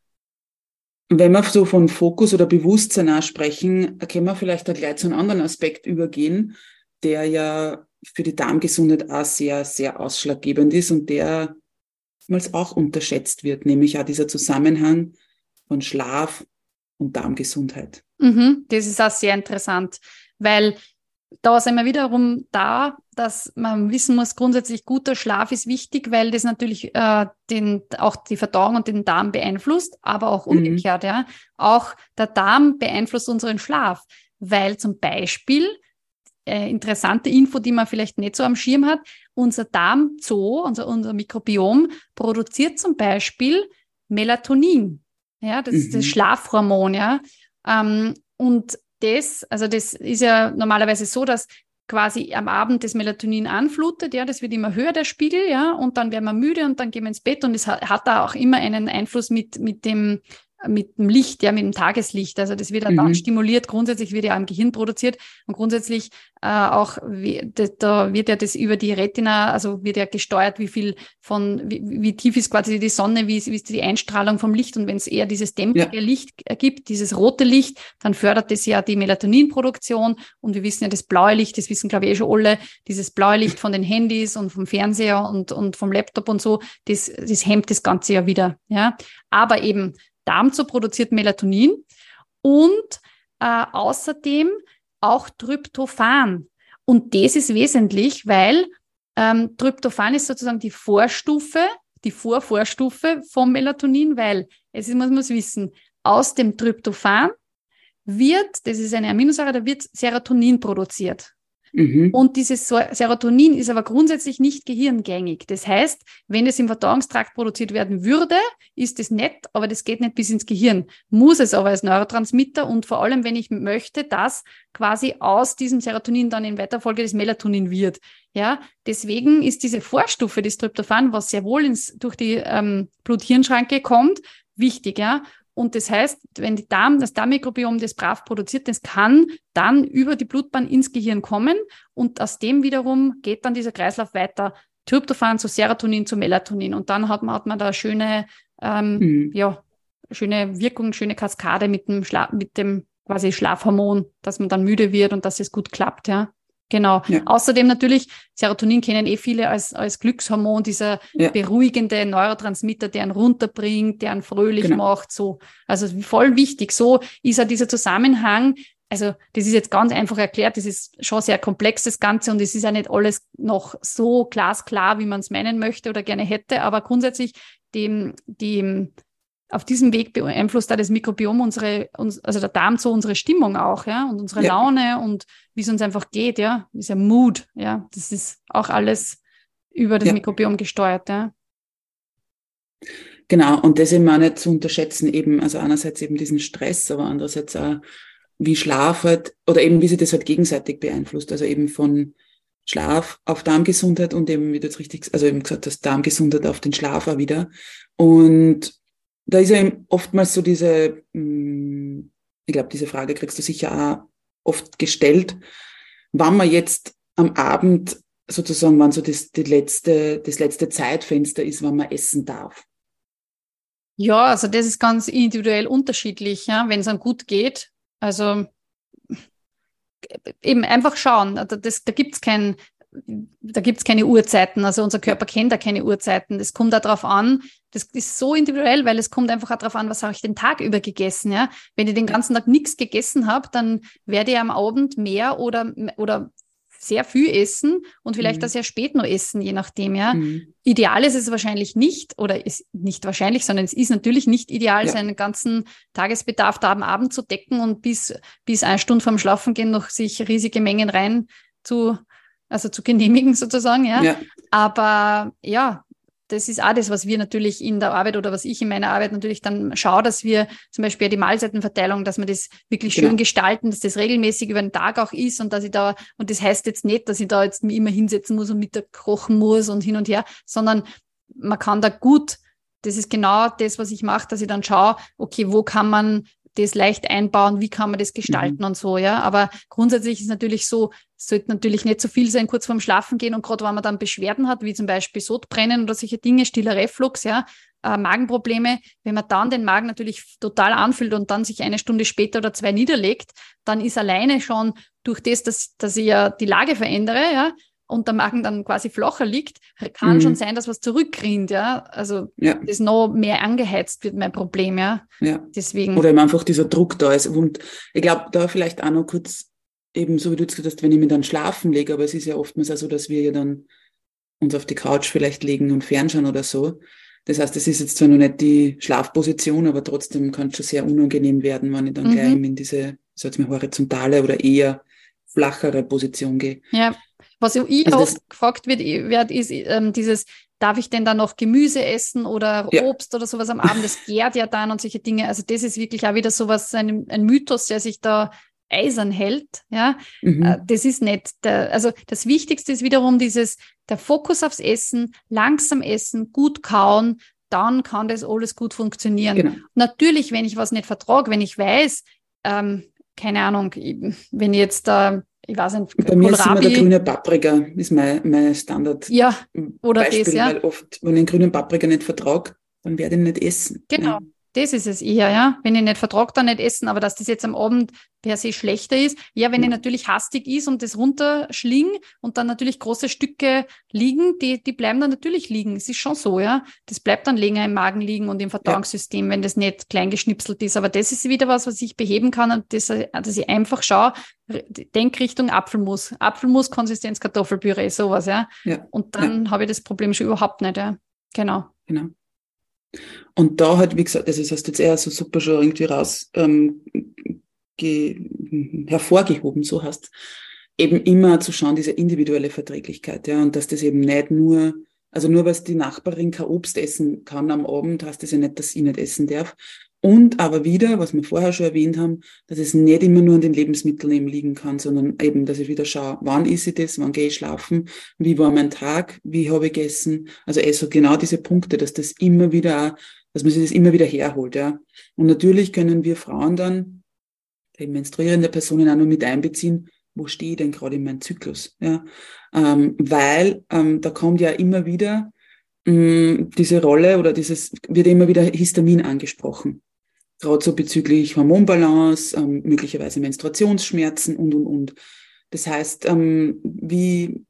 Wenn wir so von Fokus oder Bewusstsein sprechen, können wir vielleicht auch gleich zu einem anderen Aspekt übergehen, der ja für die Darmgesundheit auch sehr, sehr ausschlaggebend ist und der auch unterschätzt wird, nämlich auch dieser Zusammenhang von Schlaf und Darmgesundheit. Mhm, das ist auch sehr interessant, weil da sind wir wiederum da, dass man wissen muss, grundsätzlich guter Schlaf ist wichtig, weil das natürlich äh, den, auch die Verdauung und den Darm beeinflusst, aber auch mhm. umgekehrt, mhm. ja. Auch der Darm beeinflusst unseren Schlaf, weil zum Beispiel äh, interessante Info, die man vielleicht nicht so am Schirm hat, unser Darmzoo, unser, unser Mikrobiom produziert zum Beispiel Melatonin. Ja, das mhm. ist das mhm. Schlafhormon, ja. Ähm, und das, also das ist ja normalerweise so, dass quasi am Abend das Melatonin anflutet, ja, das wird immer höher, der Spiegel, ja, und dann werden wir müde und dann gehen wir ins Bett und es hat, hat da auch immer einen Einfluss mit, mit dem mit dem Licht, ja, mit dem Tageslicht. Also das wird ja mhm. dann stimuliert, grundsätzlich wird ja am Gehirn produziert und grundsätzlich äh, auch, da wird ja das über die Retina, also wird ja gesteuert, wie viel von, wie, wie tief ist quasi die Sonne, wie ist, wie ist die Einstrahlung vom Licht und wenn es eher dieses dämpfige ja. Licht gibt, dieses rote Licht, dann fördert das ja die Melatoninproduktion und wir wissen ja, das blaue Licht, das wissen glaube ich eh schon alle, dieses blaue Licht von den Handys und vom Fernseher und, und vom Laptop und so, das, das hemmt das Ganze ja wieder, ja. Aber eben, Darm zu produziert Melatonin und äh, außerdem auch Tryptophan. Und das ist wesentlich, weil ähm, Tryptophan ist sozusagen die Vorstufe, die Vorvorstufe vom Melatonin, weil es ist, muss man wissen, aus dem Tryptophan wird, das ist eine Aminosäure, da wird Serotonin produziert. Mhm. Und dieses Serotonin ist aber grundsätzlich nicht gehirngängig. Das heißt, wenn es im Verdauungstrakt produziert werden würde, ist es nett, aber das geht nicht bis ins Gehirn. Muss es aber als Neurotransmitter und vor allem, wenn ich möchte, dass quasi aus diesem Serotonin dann in weiter Folge das Melatonin wird. Ja, deswegen ist diese Vorstufe des Tryptophan, was sehr wohl ins, durch die ähm, Blut-Hirn-Schranke kommt, wichtig, ja. Und das heißt, wenn die Darm, das Darmmikrobiom das brav produziert, das kann dann über die Blutbahn ins Gehirn kommen und aus dem wiederum geht dann dieser Kreislauf weiter. Tryptophan zu Serotonin zu Melatonin und dann hat man, hat man da schöne, ähm, mhm. ja, schöne Wirkung, schöne Kaskade mit dem Schla mit dem quasi Schlafhormon, dass man dann müde wird und dass es gut klappt, ja. Genau. Ja. Außerdem natürlich, Serotonin kennen eh viele als, als Glückshormon, dieser ja. beruhigende Neurotransmitter, der einen runterbringt, der einen fröhlich genau. macht, so. Also voll wichtig. So ist ja dieser Zusammenhang. Also, das ist jetzt ganz einfach erklärt. Das ist schon sehr komplex, das Ganze. Und es ist ja nicht alles noch so glasklar, wie man es meinen möchte oder gerne hätte. Aber grundsätzlich, die, die, auf diesem Weg beeinflusst da das Mikrobiom unsere, uns, also der Darm so unsere Stimmung auch, ja, und unsere ja. Laune und wie es uns einfach geht, ja, dieser Mood, ja, das ist auch alles über das ja. Mikrobiom gesteuert, ja. Genau, und das eben auch nicht zu unterschätzen, eben, also einerseits eben diesen Stress, aber andererseits auch, wie Schlaf halt, oder eben wie sich das halt gegenseitig beeinflusst, also eben von Schlaf auf Darmgesundheit und eben, wie du jetzt richtig, also eben gesagt hast, Darmgesundheit auf den Schlaf auch wieder. Und da ist ja oftmals so diese, hm, ich glaube, diese Frage kriegst du sicher auch oft gestellt, wann man jetzt am Abend sozusagen, wann so das, die letzte, das letzte Zeitfenster ist, wann man essen darf. Ja, also das ist ganz individuell unterschiedlich, ja, wenn es einem gut geht. Also eben einfach schauen. Das, da gibt's kein, da gibt's keine Uhrzeiten. Also unser Körper kennt da keine Uhrzeiten. Das kommt darauf an. Das ist so individuell, weil es kommt einfach auch darauf an, was habe ich den Tag über gegessen. Ja? Wenn ich den ganzen Tag nichts gegessen habe, dann werde ich am Abend mehr oder, oder sehr viel essen und vielleicht mhm. auch sehr spät noch essen, je nachdem, ja. Mhm. Ideal ist es wahrscheinlich nicht, oder ist nicht wahrscheinlich, sondern es ist natürlich nicht ideal, ja. seinen ganzen Tagesbedarf da am Abend zu decken und bis, bis eine Stunde vorm Schlafengehen noch sich riesige Mengen rein zu also zu genehmigen sozusagen, ja. ja. Aber ja, das ist auch das, was wir natürlich in der Arbeit oder was ich in meiner Arbeit natürlich dann schaue, dass wir zum Beispiel die Mahlzeitenverteilung, dass wir das wirklich genau. schön gestalten, dass das regelmäßig über den Tag auch ist und dass ich da, und das heißt jetzt nicht, dass ich da jetzt immer hinsetzen muss und Mittag kochen muss und hin und her, sondern man kann da gut, das ist genau das, was ich mache, dass ich dann schaue, okay, wo kann man das leicht einbauen, wie kann man das gestalten mhm. und so, ja. Aber grundsätzlich ist natürlich so, es sollte natürlich nicht zu so viel sein, kurz vorm Schlafen gehen und gerade wenn man dann Beschwerden hat, wie zum Beispiel Sodbrennen oder solche Dinge, stiller Reflux, ja, äh, Magenprobleme, wenn man dann den Magen natürlich total anfühlt und dann sich eine Stunde später oder zwei niederlegt, dann ist alleine schon durch das, dass, dass ich ja die Lage verändere, ja, und der Magen dann quasi flacher liegt, kann mhm. schon sein, dass was zurückrinnt, ja. Also ja. das noch mehr angeheizt wird, mein Problem, ja. ja. Deswegen. Oder eben einfach dieser Druck da ist. Und ich glaube, da vielleicht auch noch kurz, eben so wie du gesagt hast, wenn ich mich dann schlafen lege, aber es ist ja oftmals auch so, dass wir ja dann uns auf die Couch vielleicht legen und fernschauen oder so. Das heißt, es ist jetzt zwar noch nicht die Schlafposition, aber trotzdem kann es schon sehr unangenehm werden, wenn ich dann mhm. gleich in diese, sag ich mal, horizontale oder eher flachere Position gehe. Ja. Was ich also oft gefragt wird, wird ist ähm, dieses, darf ich denn da noch Gemüse essen oder ja. Obst oder sowas am Abend? Das gärt ja dann und solche Dinge. Also das ist wirklich auch wieder sowas, ein, ein Mythos, der sich da eisern hält. Ja, mhm. Äh, das ist nicht. Der, also das Wichtigste ist wiederum dieses, der Fokus aufs Essen, langsam essen, gut kauen, dann kann das alles gut funktionieren. Genau. Natürlich, wenn ich was nicht vertrage, wenn ich weiß, ähm, keine Ahnung, wenn ich jetzt da, äh, ich weiß nicht, Bei mir ist immer der grüne Paprika, ist mein, mein Standard. Ja, oder Beispiel, das, ja. Weil oft, wenn ich einen grünen Paprika nicht vertrage, dann werde ich ihn nicht essen. Genau. Ja. Das ist es eher, ja. Wenn ich nicht vertrage, dann nicht essen, aber dass das jetzt am Abend per se schlechter ist. Ja, wenn ich natürlich hastig ist und das runterschling und dann natürlich große Stücke liegen, die, die bleiben dann natürlich liegen. Es ist schon so, ja. Das bleibt dann länger im Magen liegen und im Verdauungssystem, ja. wenn das nicht klein geschnipselt ist. Aber das ist wieder was, was ich beheben kann und das, dass ich einfach schaue, Denkrichtung Apfelmus. Apfelmus, Konsistenz Kartoffelpüree, sowas, ja. ja. Und dann ja. habe ich das Problem schon überhaupt nicht, ja. Genau. Genau. Und da halt, wie gesagt, also das hast du jetzt eher so super schon irgendwie raus ähm, ge, hervorgehoben, so hast, eben immer zu schauen, diese individuelle Verträglichkeit, ja, und dass das eben nicht nur, also nur weil die Nachbarin kein Obst essen kann am Abend, heißt das ja nicht, dass sie nicht essen darf. Und aber wieder, was wir vorher schon erwähnt haben, dass es nicht immer nur an den Lebensmitteln eben liegen kann, sondern eben, dass ich wieder schaue, wann ist ich das, wann gehe ich schlafen, wie war mein Tag, wie habe ich gegessen. Also eh so genau diese Punkte, dass das immer wieder, dass man sich das immer wieder herholt, ja. Und natürlich können wir Frauen dann, die menstruierende Personen auch nur mit einbeziehen, wo stehe ich denn gerade in meinem Zyklus, ja. Ähm, weil ähm, da kommt ja immer wieder mh, diese Rolle oder dieses, wird immer wieder Histamin angesprochen gerade so bezüglich Hormonbalance, ähm, möglicherweise Menstruationsschmerzen und, und, und. Das heißt, ähm, wie,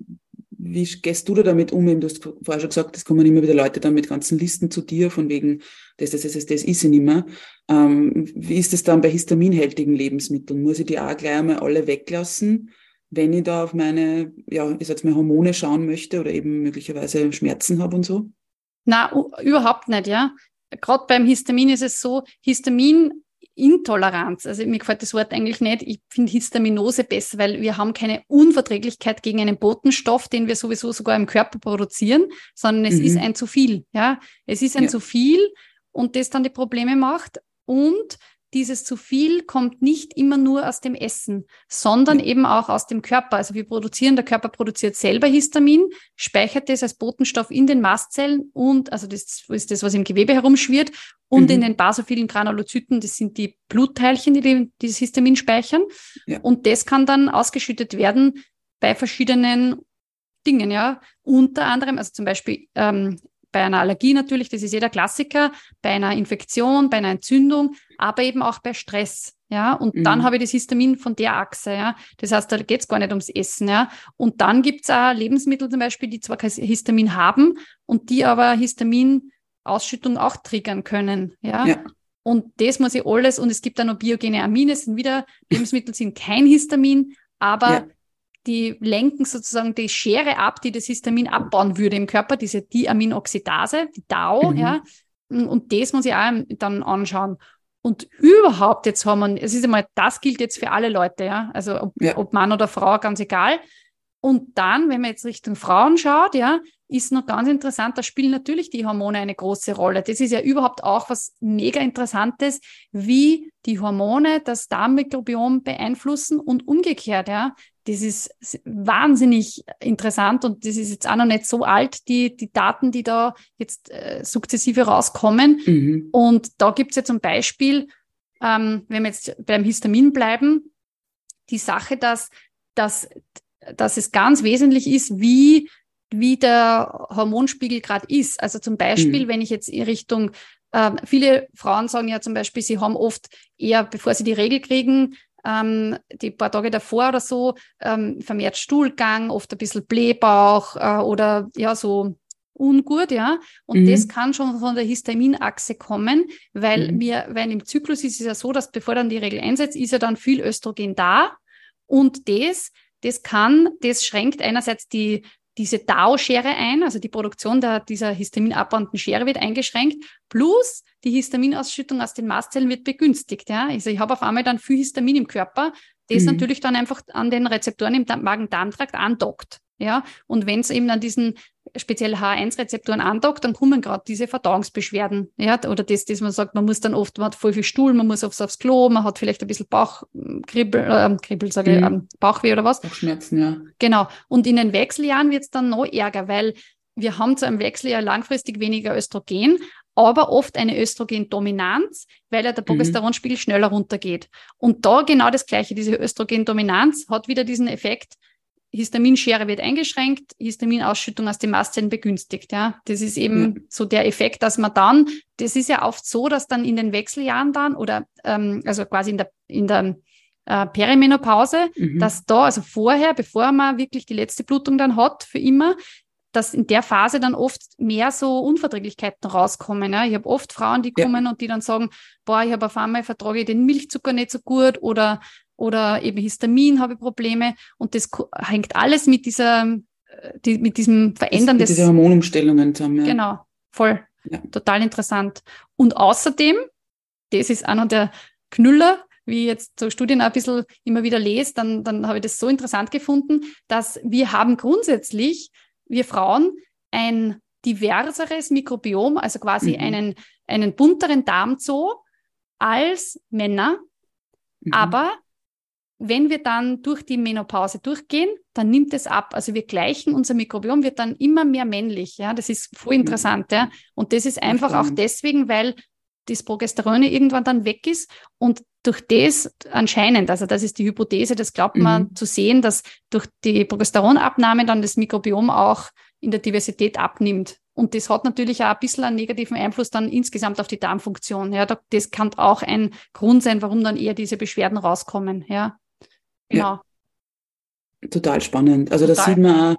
wie gehst du da damit um? Du hast vorher schon gesagt, es kommen immer wieder Leute dann mit ganzen Listen zu dir, von wegen, das, das, das, das, das ist sie nicht mehr. Ähm, wie ist es dann bei histaminhältigen Lebensmitteln? Muss ich die auch gleich einmal alle weglassen, wenn ich da auf meine, ja, ich sag mal, Hormone schauen möchte oder eben möglicherweise Schmerzen habe und so? Na, überhaupt nicht, ja gerade beim Histamin ist es so, Histaminintoleranz, also mir gefällt das Wort eigentlich nicht, ich finde Histaminose besser, weil wir haben keine Unverträglichkeit gegen einen Botenstoff, den wir sowieso sogar im Körper produzieren, sondern es mhm. ist ein zu viel, ja, es ist ein ja. zu viel und das dann die Probleme macht und dieses zu viel kommt nicht immer nur aus dem Essen, sondern ja. eben auch aus dem Körper. Also wir produzieren, der Körper produziert selber Histamin, speichert das als Botenstoff in den Mastzellen und, also das ist das, was im Gewebe herumschwirrt, und mhm. in den basophilen Granulozyten, das sind die Blutteilchen, die dieses Histamin speichern. Ja. Und das kann dann ausgeschüttet werden bei verschiedenen Dingen, ja. Unter anderem, also zum Beispiel ähm, bei einer Allergie natürlich, das ist jeder Klassiker, bei einer Infektion, bei einer Entzündung, aber eben auch bei Stress. Ja, und mhm. dann habe ich das Histamin von der Achse, ja. Das heißt, da geht es gar nicht ums Essen, ja. Und dann gibt es auch Lebensmittel zum Beispiel, die zwar kein Histamin haben und die aber Histaminausschüttung auch triggern können, ja. ja. Und das muss ich alles, und es gibt da noch biogene Amine, sind wieder, Lebensmittel sind kein Histamin, aber ja die lenken sozusagen die Schere ab, die das Histamin abbauen würde im Körper, diese Diaminoxidase, die DAO, mhm. ja. Und das muss ich auch dann anschauen. Und überhaupt, jetzt haben wir, es ist einmal, das gilt jetzt für alle Leute, ja. Also ob, ja. ob Mann oder Frau, ganz egal. Und dann, wenn man jetzt Richtung Frauen schaut, ja, ist noch ganz interessant, da spielen natürlich die Hormone eine große Rolle. Das ist ja überhaupt auch was mega Interessantes, wie die Hormone das Darmmikrobiom beeinflussen und umgekehrt, ja das ist wahnsinnig interessant und das ist jetzt auch noch nicht so alt, die, die Daten, die da jetzt äh, sukzessive rauskommen. Mhm. Und da gibt es ja zum Beispiel, ähm, wenn wir jetzt beim Histamin bleiben, die Sache, dass, dass, dass es ganz wesentlich ist, wie, wie der Hormonspiegel gerade ist. Also zum Beispiel, mhm. wenn ich jetzt in Richtung ähm, viele Frauen sagen ja zum Beispiel, sie haben oft eher, bevor sie die Regel kriegen, ähm, die paar Tage davor oder so, ähm, vermehrt Stuhlgang, oft ein bisschen Blähbauch äh, oder ja, so ungut, ja. Und mhm. das kann schon von der Histaminachse kommen, weil mhm. wir, weil im Zyklus ist es ja so, dass bevor dann die Regel einsetzt, ist ja dann viel Östrogen da. Und das, das kann, das schränkt einerseits die diese DAO-Schere ein, also die Produktion der, dieser histaminabbauenden Schere wird eingeschränkt, plus die Histaminausschüttung aus den Mastzellen wird begünstigt. Ja? Also ich habe auf einmal dann viel Histamin im Körper, das mhm. natürlich dann einfach an den Rezeptoren im Magen-Darm-Trakt andockt. Ja, und wenn es eben an diesen speziell H1-Rezeptoren andockt, dann kommen gerade diese Verdauungsbeschwerden. Ja, oder das, das man sagt, man muss dann oft, man hat voll viel Stuhl, man muss oft aufs Klo, man hat vielleicht ein bisschen Bauchkribbel, äh, Kribbel, sage ich, mhm. äh, Bauchweh oder was. Bauchschmerzen, ja. Genau. Und in den Wechseljahren wird es dann noch ärger, weil wir haben zu einem Wechseljahr langfristig weniger Östrogen, aber oft eine Östrogendominanz, weil ja der mhm. Progesteronspiegel mhm. schneller runtergeht. Und da genau das Gleiche, diese Östrogendominanz hat wieder diesen Effekt, Histaminschere wird eingeschränkt, Histaminausschüttung aus den Mastzellen begünstigt. Ja, das ist eben mhm. so der Effekt, dass man dann, das ist ja oft so, dass dann in den Wechseljahren dann oder ähm, also quasi in der in der äh, Perimenopause, mhm. dass da, also vorher, bevor man wirklich die letzte Blutung dann hat, für immer, dass in der Phase dann oft mehr so Unverträglichkeiten rauskommen. Ja. Ich habe oft Frauen, die kommen ja. und die dann sagen, boah, ich habe auf einmal vertrage ich den Milchzucker nicht so gut oder, oder eben Histamin habe ich Probleme. Und das hängt alles mit dieser, äh, die, mit diesem Verändern das, mit des. Hormonumstellungen zusammen. Ja. Genau, voll. Ja. Total interessant. Und außerdem, das ist einer der Knüller, wie ich jetzt so Studien ein bisschen immer wieder lese, dann, dann habe ich das so interessant gefunden, dass wir haben grundsätzlich, wir Frauen, ein diverseres Mikrobiom, also quasi mhm. einen, einen bunteren Darmzoo als Männer. Mhm. Aber wenn wir dann durch die Menopause durchgehen, dann nimmt es ab. Also wir gleichen, unser Mikrobiom wird dann immer mehr männlich. Ja, das ist voll mhm. interessant. Ja, und das ist einfach auch deswegen, weil das Progesteron irgendwann dann weg ist und durch das anscheinend, also das ist die Hypothese, das glaubt man mhm. zu sehen, dass durch die Progesteronabnahme dann das Mikrobiom auch in der Diversität abnimmt. Und das hat natürlich auch ein bisschen einen negativen Einfluss dann insgesamt auf die Darmfunktion. Ja, das kann auch ein Grund sein, warum dann eher diese Beschwerden rauskommen. Ja, genau. Ja. Total spannend. Also Total. das sieht man auch,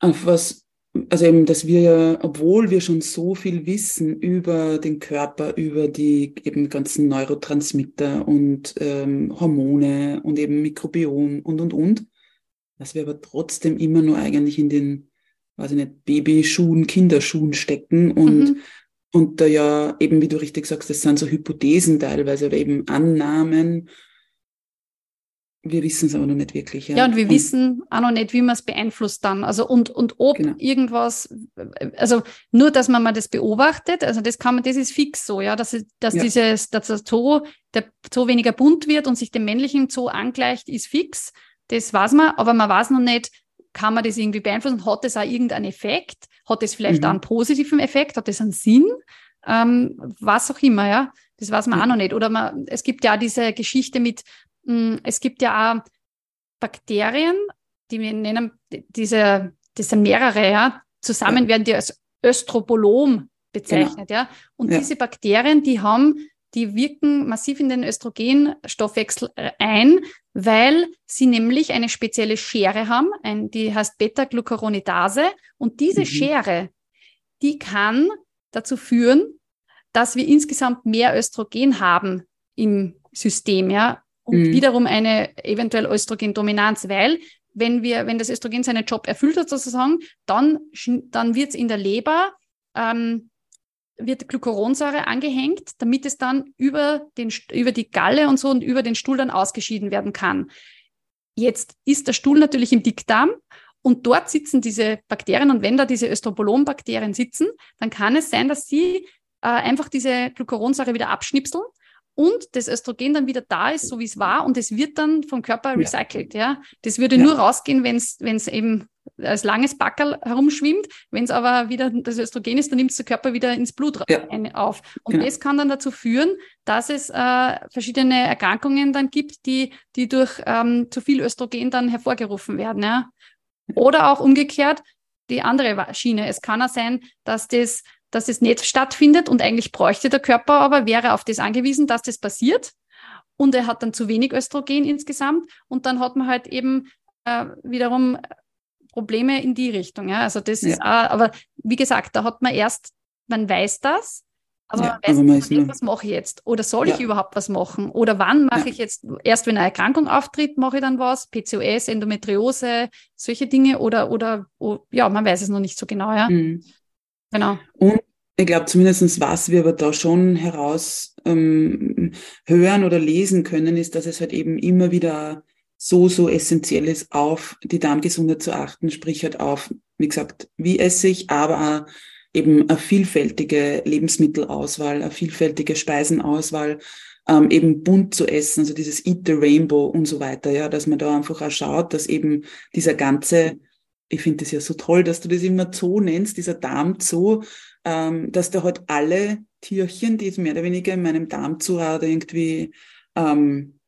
auf was also eben, dass wir ja, obwohl wir schon so viel wissen über den Körper, über die eben ganzen Neurotransmitter und ähm, Hormone und eben Mikrobiom und und und, dass wir aber trotzdem immer nur eigentlich in den, weiß ich nicht, Babyschuhen, Kinderschuhen stecken und mhm. und da ja eben, wie du richtig sagst, das sind so Hypothesen teilweise oder eben Annahmen wir wissen es aber noch nicht wirklich. Ja, ja und wir und, wissen auch noch nicht, wie man es beeinflusst dann. Also und, und ob genau. irgendwas, also nur, dass man mal das beobachtet, also das kann man, das ist fix so, ja, dass, dass ja. dieses, dass der Zoo, der Zoo weniger bunt wird und sich dem männlichen Zoo angleicht, ist fix. Das weiß man, aber man weiß noch nicht, kann man das irgendwie beeinflussen? Hat das auch irgendeinen Effekt? Hat das vielleicht mhm. auch einen positiven Effekt? Hat das einen Sinn? Ähm, was auch immer, ja. Das weiß man ja. auch noch nicht. Oder man, es gibt ja diese Geschichte mit, es gibt ja auch Bakterien, die wir nennen, diese, das sind mehrere, ja, zusammen ja. werden die als Östrobolom bezeichnet, genau. ja. Und ja. diese Bakterien, die haben, die wirken massiv in den Östrogenstoffwechsel ein, weil sie nämlich eine spezielle Schere haben, ein, die heißt Beta-Glucuronidase. Und diese mhm. Schere, die kann dazu führen, dass wir insgesamt mehr Östrogen haben im System, ja und mhm. wiederum eine eventuell Östrogendominanz, weil wenn wir, wenn das Östrogen seinen Job erfüllt hat sozusagen, dann, dann wird es in der Leber ähm, wird Glucuronsäure angehängt, damit es dann über, den, über die Galle und so und über den Stuhl dann ausgeschieden werden kann. Jetzt ist der Stuhl natürlich im Dickdarm und dort sitzen diese Bakterien und wenn da diese Östrobolom-Bakterien sitzen, dann kann es sein, dass sie äh, einfach diese Glucuronsäure wieder abschnipseln und das Östrogen dann wieder da ist, so wie es war, und es wird dann vom Körper recycelt. Ja, ja. das würde ja. nur rausgehen, wenn es eben als langes Backerl herumschwimmt. Wenn es aber wieder das Östrogen ist, dann nimmt es der Körper wieder ins Blut ja. auf. Und genau. das kann dann dazu führen, dass es äh, verschiedene Erkrankungen dann gibt, die, die durch ähm, zu viel Östrogen dann hervorgerufen werden. Ja. Oder auch umgekehrt die andere Schiene. Es kann auch sein, dass das dass es nicht stattfindet und eigentlich bräuchte der Körper aber, wäre auf das angewiesen, dass das passiert. Und er hat dann zu wenig Östrogen insgesamt und dann hat man halt eben äh, wiederum Probleme in die Richtung. Ja? Also das ja. ist, auch, aber wie gesagt, da hat man erst, man weiß das, aber ja, man weiß nicht, was mache ich jetzt? Oder soll ja. ich überhaupt was machen? Oder wann mache ich jetzt, erst wenn eine Erkrankung auftritt, mache ich dann was? PCOS, Endometriose, solche Dinge? Oder, oder oh, ja, man weiß es noch nicht so genau, ja. Mhm. Genau. Und ich glaube zumindest, was wir aber da schon heraus ähm, hören oder lesen können, ist, dass es halt eben immer wieder so, so essentiell ist, auf die Darmgesundheit zu achten, sprich halt auf, wie gesagt, wie esse ich, aber eben eine vielfältige Lebensmittelauswahl, eine vielfältige Speisenauswahl, ähm, eben bunt zu essen, also dieses Eat the Rainbow und so weiter, ja, dass man da einfach auch schaut, dass eben dieser ganze ich finde das ja so toll, dass du das immer Zoo nennst, dieser Darmzoo, ähm, dass da halt alle Tierchen, die mehr oder weniger in meinem Darmzoo irgendwie ähm,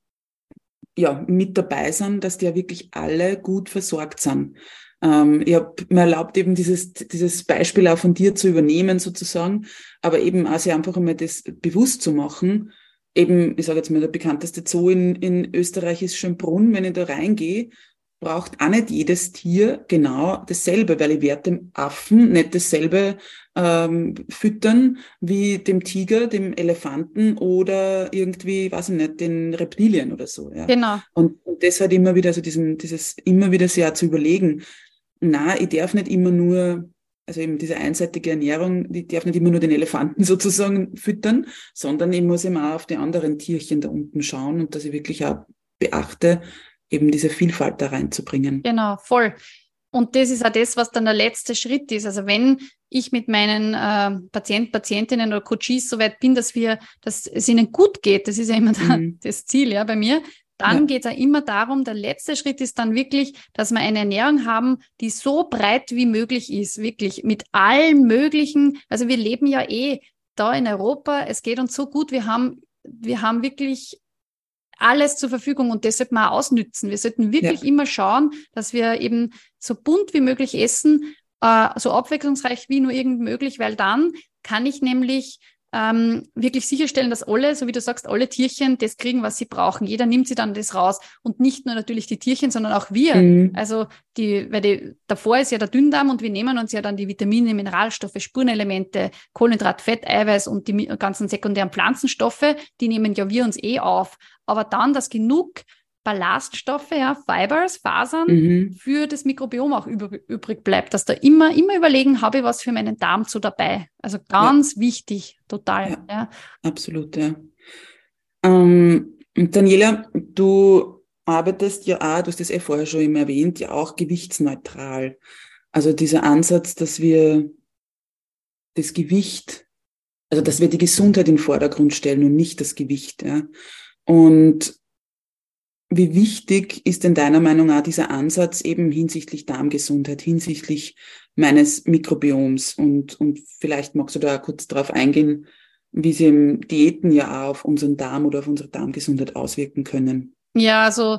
ja, mit dabei sind, dass die ja wirklich alle gut versorgt sind. Ähm, ich habe mir erlaubt, eben dieses, dieses Beispiel auch von dir zu übernehmen, sozusagen, aber eben auch sich einfach einmal das bewusst zu machen. Eben, ich sage jetzt mal, der bekannteste Zoo in, in Österreich ist Schönbrunn. Wenn ich da reingehe, braucht auch nicht jedes Tier genau dasselbe, weil ich werde dem Affen nicht dasselbe ähm, füttern wie dem Tiger, dem Elefanten oder irgendwie, weiß ich nicht, den Reptilien oder so. Ja. Genau. Und, und das halt immer wieder so diesen, dieses immer wieder sehr zu überlegen, na, ich darf nicht immer nur, also eben diese einseitige Ernährung, ich darf nicht immer nur den Elefanten (laughs) sozusagen füttern, sondern ich muss immer auch auf die anderen Tierchen da unten schauen und dass ich wirklich auch beachte, eben diese Vielfalt da reinzubringen. Genau, voll. Und das ist auch das, was dann der letzte Schritt ist. Also wenn ich mit meinen äh, Patienten, Patientinnen oder Coaches so weit bin, dass wir, dass es ihnen gut geht, das ist ja immer (laughs) mhm. das Ziel, ja, bei mir, dann ja. geht es ja immer darum, der letzte Schritt ist dann wirklich, dass wir eine Ernährung haben, die so breit wie möglich ist, wirklich mit allen möglichen, also wir leben ja eh da in Europa, es geht uns so gut, wir haben, wir haben wirklich alles zur Verfügung und das sollten wir auch ausnützen. Wir sollten wirklich ja. immer schauen, dass wir eben so bunt wie möglich essen, äh, so abwechslungsreich wie nur irgend möglich, weil dann kann ich nämlich ähm, wirklich sicherstellen, dass alle, so wie du sagst, alle Tierchen das kriegen, was sie brauchen. Jeder nimmt sie dann das raus. Und nicht nur natürlich die Tierchen, sondern auch wir. Mhm. Also die, weil die, davor ist ja der Dünndarm und wir nehmen uns ja dann die Vitamine, Mineralstoffe, Spurenelemente, Kohlenhydrat, Fett, Eiweiß und die ganzen sekundären Pflanzenstoffe, die nehmen ja wir uns eh auf. Aber dann, dass genug Ballaststoffe, ja, Fibers, Fasern mhm. für das Mikrobiom auch übrig bleibt, dass da immer, immer überlegen, habe ich was für meinen Darm zu dabei. Also ganz ja. wichtig, total. Ja, ja. Absolut, ja. Ähm, Daniela, du arbeitest ja auch, du hast das eh vorher schon eben erwähnt, ja auch gewichtsneutral. Also dieser Ansatz, dass wir das Gewicht, also dass wir die Gesundheit in den Vordergrund stellen und nicht das Gewicht, ja. Und wie wichtig ist denn deiner Meinung nach dieser Ansatz eben hinsichtlich Darmgesundheit, hinsichtlich meines Mikrobioms? Und, und vielleicht magst du da kurz darauf eingehen, wie sie im Diäten ja auch auf unseren Darm oder auf unsere Darmgesundheit auswirken können. Ja, also,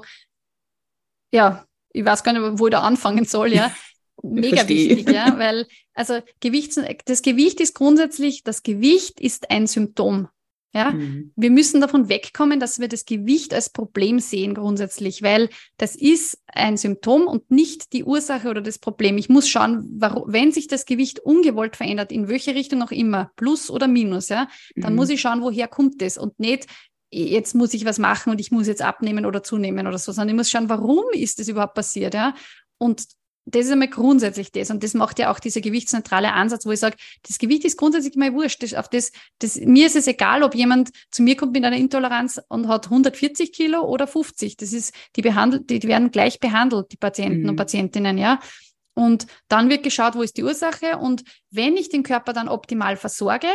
ja, ich weiß gar nicht, wo ich da anfangen soll, ja. (laughs) Mega wichtig, ja, (laughs) weil, also Gewicht, das Gewicht ist grundsätzlich, das Gewicht ist ein Symptom ja, mhm. wir müssen davon wegkommen, dass wir das Gewicht als Problem sehen grundsätzlich, weil das ist ein Symptom und nicht die Ursache oder das Problem. Ich muss schauen, warum, wenn sich das Gewicht ungewollt verändert, in welche Richtung auch immer, plus oder minus, ja, dann mhm. muss ich schauen, woher kommt das und nicht, jetzt muss ich was machen und ich muss jetzt abnehmen oder zunehmen oder so, sondern ich muss schauen, warum ist das überhaupt passiert, ja. Und das ist einmal grundsätzlich das. Und das macht ja auch dieser gewichtsneutrale Ansatz, wo ich sage, das Gewicht ist grundsätzlich mal wurscht. Das, auf das, das, mir ist es egal, ob jemand zu mir kommt mit einer Intoleranz und hat 140 Kilo oder 50. Das ist, die behandelt, die, die werden gleich behandelt, die Patienten mhm. und Patientinnen, ja. Und dann wird geschaut, wo ist die Ursache. Und wenn ich den Körper dann optimal versorge,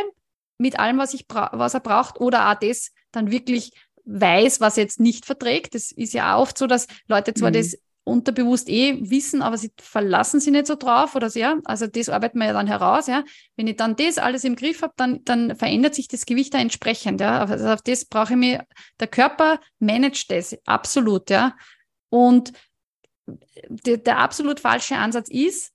mit allem, was, ich was er braucht, oder auch das dann wirklich weiß, was er jetzt nicht verträgt. Das ist ja auch oft so, dass Leute zwar mhm. das unterbewusst eh wissen, aber sie verlassen sich nicht so drauf oder so, ja. Also das arbeiten wir ja dann heraus, ja. Wenn ich dann das alles im Griff habe, dann, dann verändert sich das Gewicht da entsprechend, ja. Also auf das brauche ich mir, der Körper managt das, absolut, ja. Und der, der absolut falsche Ansatz ist,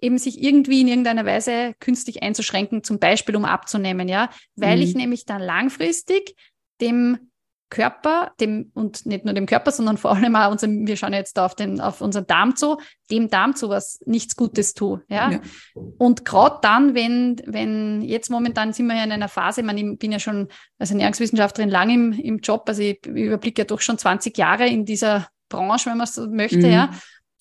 eben sich irgendwie in irgendeiner Weise künstlich einzuschränken, zum Beispiel um abzunehmen, ja, weil mhm. ich nämlich dann langfristig dem Körper, dem, und nicht nur dem Körper, sondern vor allem auch unserem, wir schauen jetzt da auf den, auf unseren Darm zu, dem Darm zu was nichts Gutes tue, ja. ja. Und gerade dann, wenn, wenn, jetzt momentan sind wir ja in einer Phase, ich, meine, ich bin ja schon als Ernährungswissenschaftlerin lang im, im Job, also ich überblicke ja doch schon 20 Jahre in dieser Branche, wenn man so möchte, mhm. ja.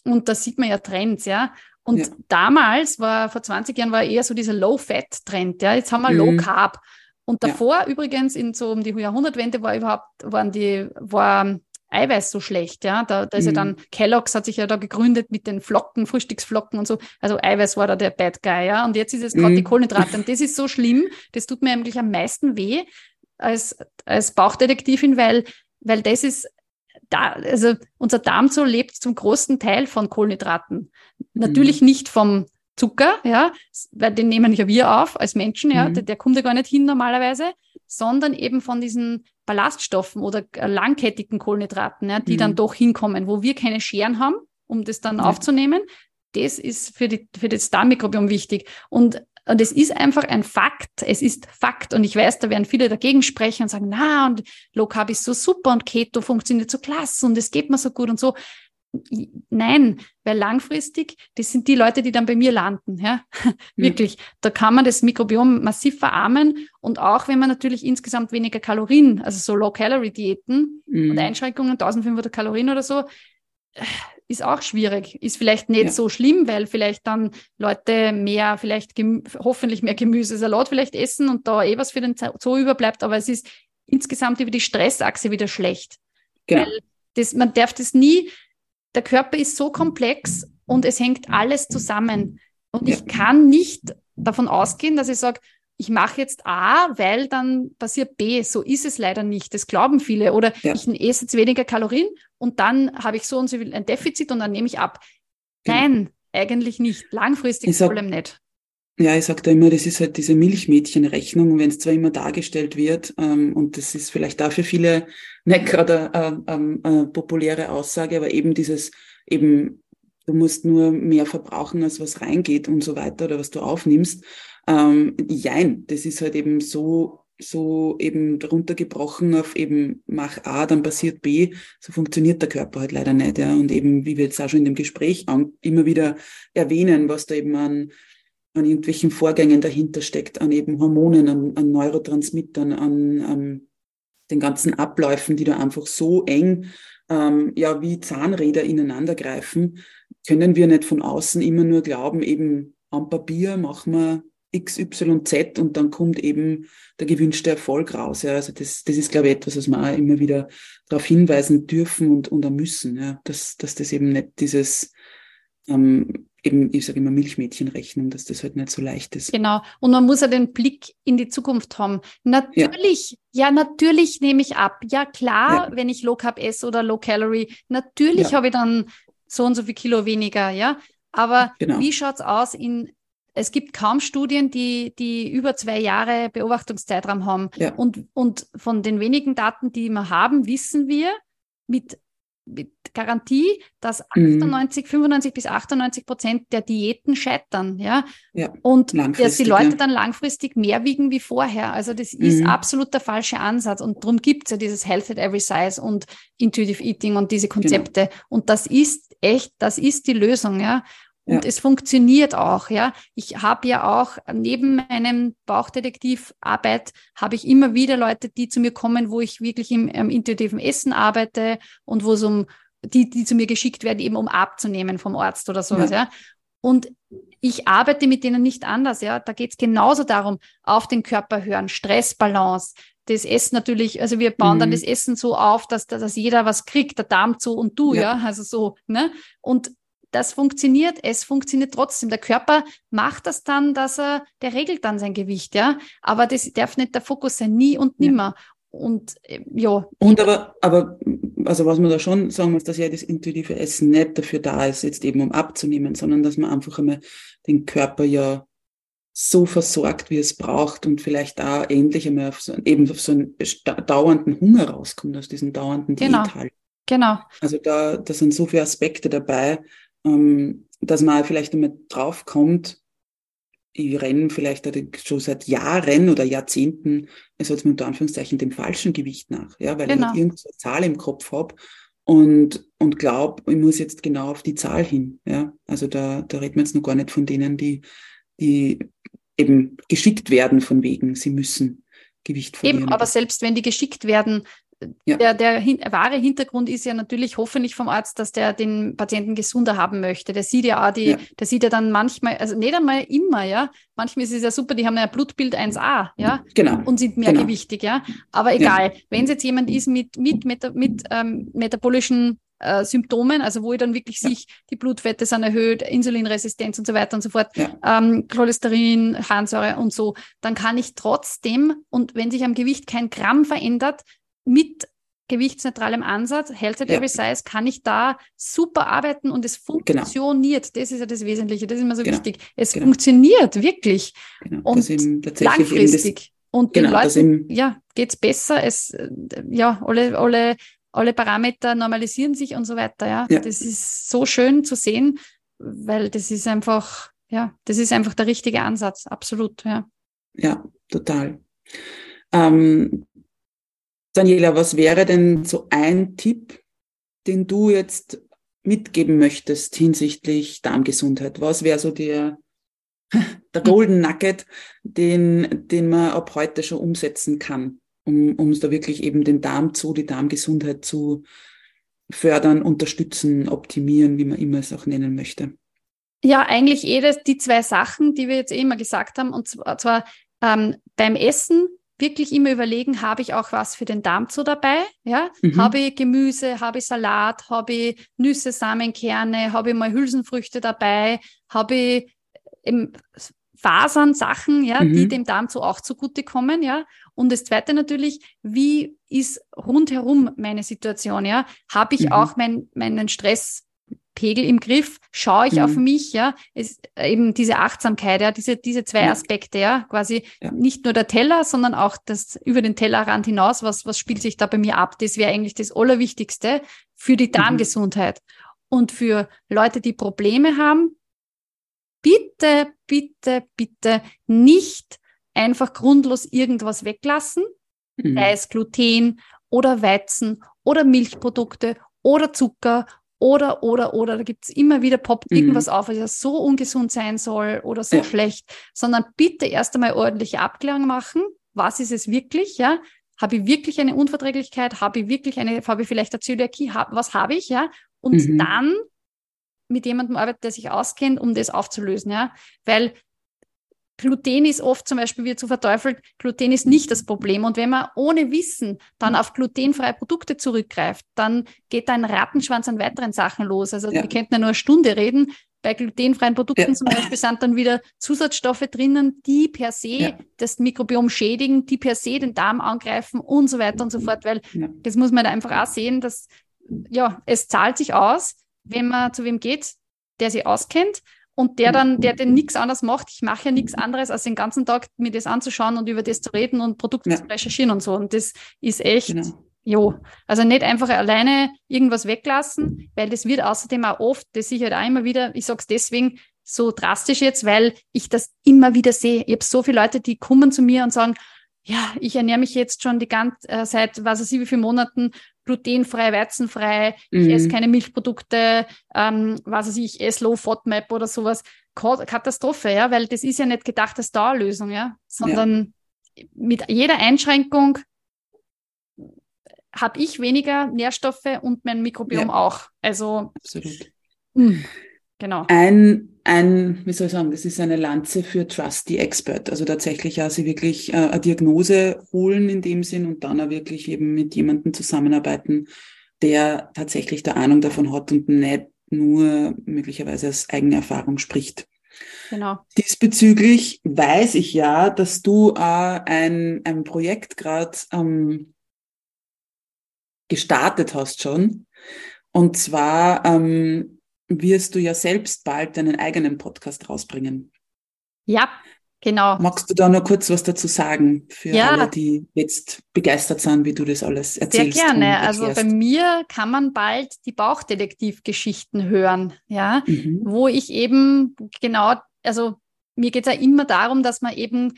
Und da sieht man ja Trends, ja. Und ja. damals war, vor 20 Jahren war eher so dieser Low-Fat-Trend, ja. Jetzt haben wir mhm. Low-Carb. Und davor ja. übrigens, in so um die Jahrhundertwende, war überhaupt, waren die, war Eiweiß so schlecht, ja. Da, da ist mhm. ja dann, Kellogg's hat sich ja da gegründet mit den Flocken, Frühstücksflocken und so. Also Eiweiß war da der Bad Guy, ja. Und jetzt ist es gerade mhm. die Kohlenhydrate. Und (laughs) das ist so schlimm, das tut mir eigentlich am meisten weh als, als Bauchdetektivin, weil, weil das ist da, also unser Darm so lebt zum großen Teil von Kohlenhydraten. Natürlich mhm. nicht vom Zucker, ja, weil den nehmen ja wir auf als Menschen, ja, mhm. der, der, kommt ja gar nicht hin normalerweise, sondern eben von diesen Ballaststoffen oder langkettigen Kohlenhydraten, ja, die mhm. dann doch hinkommen, wo wir keine Scheren haben, um das dann ja. aufzunehmen. Das ist für, die, für das Darmmikrobiom wichtig. Und und es ist einfach ein Fakt. Es ist Fakt. Und ich weiß, da werden viele dagegen sprechen und sagen, na, und Low Carb ist so super und Keto funktioniert so klasse und es geht mir so gut und so. Nein, weil langfristig, das sind die Leute, die dann bei mir landen, ja. (laughs) Mhm. Wirklich. Da kann man das Mikrobiom massiv verarmen und auch wenn man natürlich insgesamt weniger Kalorien, also so Low-Calorie-Diäten mhm. und Einschränkungen, 1500 Kalorien oder so, ist auch schwierig. Ist vielleicht nicht ja. so schlimm, weil vielleicht dann Leute mehr, vielleicht hoffentlich mehr Gemüse, Salat vielleicht essen und da eh was für den Zoo überbleibt, aber es ist insgesamt über die Stressachse wieder schlecht. Genau. Weil das, man darf das nie, der Körper ist so komplex und es hängt alles zusammen. Und ja. ich kann nicht davon ausgehen, dass ich sage, ich mache jetzt A, weil dann passiert B. So ist es leider nicht. Das glauben viele. Oder ja. ich esse jetzt weniger Kalorien und dann habe ich so und so ein Defizit und dann nehme ich ab. Nein, eigentlich nicht. Langfristig vor allem nicht. Ja, ich sage da immer, das ist halt diese Milchmädchenrechnung, wenn es zwar immer dargestellt wird, ähm, und das ist vielleicht da für viele nicht gerade eine äh, äh, äh, populäre Aussage, aber eben dieses, eben, du musst nur mehr verbrauchen, als was reingeht und so weiter oder was du aufnimmst. Ähm, jein, das ist halt eben so, so eben runtergebrochen auf eben mach A, dann passiert B. So funktioniert der Körper halt leider nicht. Ja. Und eben, wie wir jetzt auch schon in dem Gespräch immer wieder erwähnen, was da eben an, an irgendwelchen Vorgängen dahinter steckt, an eben Hormonen, an, an Neurotransmittern, an, an den ganzen Abläufen, die da einfach so eng ähm, ja wie Zahnräder ineinander greifen, können wir nicht von außen immer nur glauben, eben am Papier machen wir XYZ und dann kommt eben der gewünschte Erfolg raus. Ja. Also das, das ist, glaube ich, etwas, was wir auch immer wieder darauf hinweisen dürfen und, und auch müssen, ja. dass, dass das eben nicht dieses ähm, eben, ich sage immer Milchmädchenrechnung, dass das halt nicht so leicht ist. Genau. Und man muss ja den Blick in die Zukunft haben. Natürlich, ja, ja natürlich nehme ich ab. Ja, klar, ja. wenn ich Low Carb esse oder Low Calorie, natürlich ja. habe ich dann so und so viel Kilo weniger, ja. Aber genau. wie schaut's aus in es gibt kaum Studien, die, die über zwei Jahre Beobachtungszeitraum haben. Ja. Und, und von den wenigen Daten, die wir haben, wissen wir mit, mit Garantie, dass 98, mhm. 95 bis 98 Prozent der Diäten scheitern. Ja? ja und dass die Leute ja. dann langfristig mehr wiegen wie vorher. Also das ist mhm. absolut der falsche Ansatz. Und darum gibt es ja dieses Health at Every Size und Intuitive Eating und diese Konzepte. Genau. Und das ist echt, das ist die Lösung. Ja? Und ja. es funktioniert auch, ja. Ich habe ja auch neben meinem Bauchdetektivarbeit habe ich immer wieder Leute, die zu mir kommen, wo ich wirklich im, im intuitiven Essen arbeite und wo es um die, die zu mir geschickt werden, eben um abzunehmen vom Arzt oder sowas, ja. ja. Und ich arbeite mit denen nicht anders, ja. Da geht es genauso darum, auf den Körper hören, Stressbalance, das Essen natürlich, also wir bauen mhm. dann das Essen so auf, dass, dass jeder was kriegt, der Darm zu und du, ja, ja? also so, ne? Und das funktioniert, es funktioniert trotzdem. Der Körper macht das dann, dass er, der regelt dann sein Gewicht, ja. Aber das darf nicht der Fokus sein, nie und nimmer. Ja. Und äh, ja. Und aber, aber, also was man da schon sagen muss, dass ja das intuitive Essen nicht dafür da ist, jetzt eben um abzunehmen, sondern dass man einfach einmal den Körper ja so versorgt, wie es braucht und vielleicht auch endlich einmal auf so, eben auf so einen dauernden Hunger rauskommt, aus diesem dauernden genau. Diät Genau. Also da, da sind so viele Aspekte dabei, ähm, dass man vielleicht einmal draufkommt, ich renne vielleicht schon seit Jahren oder Jahrzehnten, also jetzt mit Anführungszeichen, dem falschen Gewicht nach, ja, weil genau. ich irgendeine Zahl im Kopf habe und, und glaube, ich muss jetzt genau auf die Zahl hin. Ja. Also da, da reden wir jetzt noch gar nicht von denen, die, die eben geschickt werden von wegen, sie müssen Gewicht verlieren. Eben, aber selbst wenn die geschickt werden, ja. Der, der hin, wahre Hintergrund ist ja natürlich hoffentlich vom Arzt, dass der den Patienten gesunder haben möchte. Der sieht ja auch die, ja. der sieht ja dann manchmal, also nicht einmal immer, ja. Manchmal ist es ja super, die haben ja Blutbild 1a, ja. Genau. Und sind mehr genau. gewichtig, ja. Aber egal, ja. wenn es jetzt jemand ist mit, mit, mit, mit ähm, metabolischen äh, Symptomen, also wo ich dann wirklich ja. sich die Blutwerte sind erhöht, Insulinresistenz und so weiter und so fort, ja. ähm, Cholesterin, Harnsäure und so, dann kann ich trotzdem, und wenn sich am Gewicht kein Gramm verändert, mit gewichtsneutralem Ansatz, Health at Ja. Every Size, kann ich da super arbeiten und es funktioniert. Das ist ja das Wesentliche, das ist immer so Genau. wichtig. Es Genau. funktioniert wirklich Genau, Und langfristig. und den genau, Leuten ja, geht's besser. Es, äh, ja, alle, alle, alle Parameter normalisieren sich und so weiter. Ja. Ja. das ist so schön zu sehen, weil das ist einfach, ja, das ist einfach der richtige Ansatz. Absolut, ja. ja, total. Ähm, Daniela, was wäre denn so ein Tipp, den du jetzt mitgeben möchtest hinsichtlich Darmgesundheit? Was wäre so der, (laughs) der Golden Nugget, den, den man ab heute schon umsetzen kann, um, um da wirklich eben den Darm zu, die Darmgesundheit zu fördern, unterstützen, optimieren, wie man immer es auch nennen möchte? Ja, eigentlich eh das, die zwei Sachen, die wir jetzt eh immer gesagt haben, und zwar, zwar ähm, beim Essen wirklich immer überlegen, habe ich auch was für den Darm zu dabei? Ja, Mhm. habe ich Gemüse, habe ich Salat, habe ich Nüsse, Samenkerne, habe ich mal Hülsenfrüchte dabei, habe ich ähm, Fasern, Sachen, ja, die Mhm. dem Darm so auch zugutekommen, ja. Und das zweite natürlich, wie ist rundherum meine Situation, ja? Habe ich Mhm. auch mein, meinen Stresspegel im Griff? Schaue ich Mhm. auf mich, ja? Es, eben diese Achtsamkeit, ja, diese, diese zwei. Aspekte, ja, quasi Ja. nicht nur der Teller, sondern auch das über den Tellerrand hinaus, was, was spielt sich da bei mir ab? Das wäre eigentlich das Allerwichtigste für Mhm. die Darmgesundheit. Und für Leute, die Probleme haben, bitte, bitte, bitte nicht einfach grundlos irgendwas weglassen, Mhm. sei es Gluten oder Weizen oder Milchprodukte oder Zucker oder, oder, oder. Da gibt's immer wieder, poppt Mhm. irgendwas auf, was ja so ungesund sein soll oder so Ja. schlecht, sondern bitte erst einmal ordentliche Abklärung machen. Was ist es wirklich, ja? Habe ich wirklich eine Unverträglichkeit? Habe ich wirklich eine, habe ich vielleicht eine Zöliakie? Hab, was habe ich, ja? Und Mhm. dann mit jemandem arbeiten, der sich auskennt, um das aufzulösen, ja? Weil Gluten ist oft zum Beispiel wieder zu verteufelt. Gluten ist nicht das Problem. Und wenn man ohne Wissen dann auf glutenfreie Produkte zurückgreift, dann geht da ein Rattenschwanz an weiteren Sachen los. Also Ja. wir könnten ja nur eine Stunde reden. Bei glutenfreien Produkten Ja. zum Beispiel sind dann wieder Zusatzstoffe drinnen, die per se Ja. das Mikrobiom schädigen, die per se den Darm angreifen und so weiter und so fort. Weil das muss man da einfach auch sehen, dass ja, es zahlt sich aus, wenn man zu wem geht, der sich auskennt und der dann, der den nichts anderes macht. Ich mache ja nichts anderes, als den ganzen Tag mir das anzuschauen und über das zu reden und Produkte Ja. zu recherchieren und so. Und das ist echt, Genau. jo, also nicht einfach alleine irgendwas weglassen, weil das wird außerdem auch oft, das ich halt auch immer wieder, ich sage es deswegen so drastisch jetzt, weil ich das immer wieder sehe. Ich habe so viele Leute, die kommen zu mir und sagen, ja, ich ernähre mich jetzt schon die ganze äh, seit was weiß ich wie vielen Monaten glutenfrei, weizenfrei, ich Mhm. esse keine Milchprodukte, ähm, was weiß ich, ich esse Low FODMAP oder sowas. Ka- Katastrophe, ja, weil das ist ja nicht gedacht als Dauerlösung, ja, sondern mit jeder Einschränkung habe ich weniger Nährstoffe und mein Mikrobiom Ja. auch. Also, Absolut. mh, genau. Ein, ein, wie soll ich sagen, das ist eine Lanze für Trusty Expert. Also tatsächlich ja, sie wirklich äh, eine Diagnose holen in dem Sinn und dann auch wirklich eben mit jemandem zusammenarbeiten, der tatsächlich der Ahnung davon hat und nicht nur möglicherweise aus eigener Erfahrung spricht. Genau. Diesbezüglich weiß ich ja, dass du äh, ein, ein Projekt gerade ähm, gestartet hast schon. Und zwar ähm, wirst du ja selbst bald deinen eigenen Podcast rausbringen. Ja, genau. Magst du da noch kurz was dazu sagen für Ja. alle, die jetzt begeistert sind, wie du das alles Sehr erzählst? und gerne. Also bei mir kann man bald die Bauchdetektivgeschichten hören, ja, Mhm. wo ich eben genau, also mir geht es ja immer darum, dass man eben,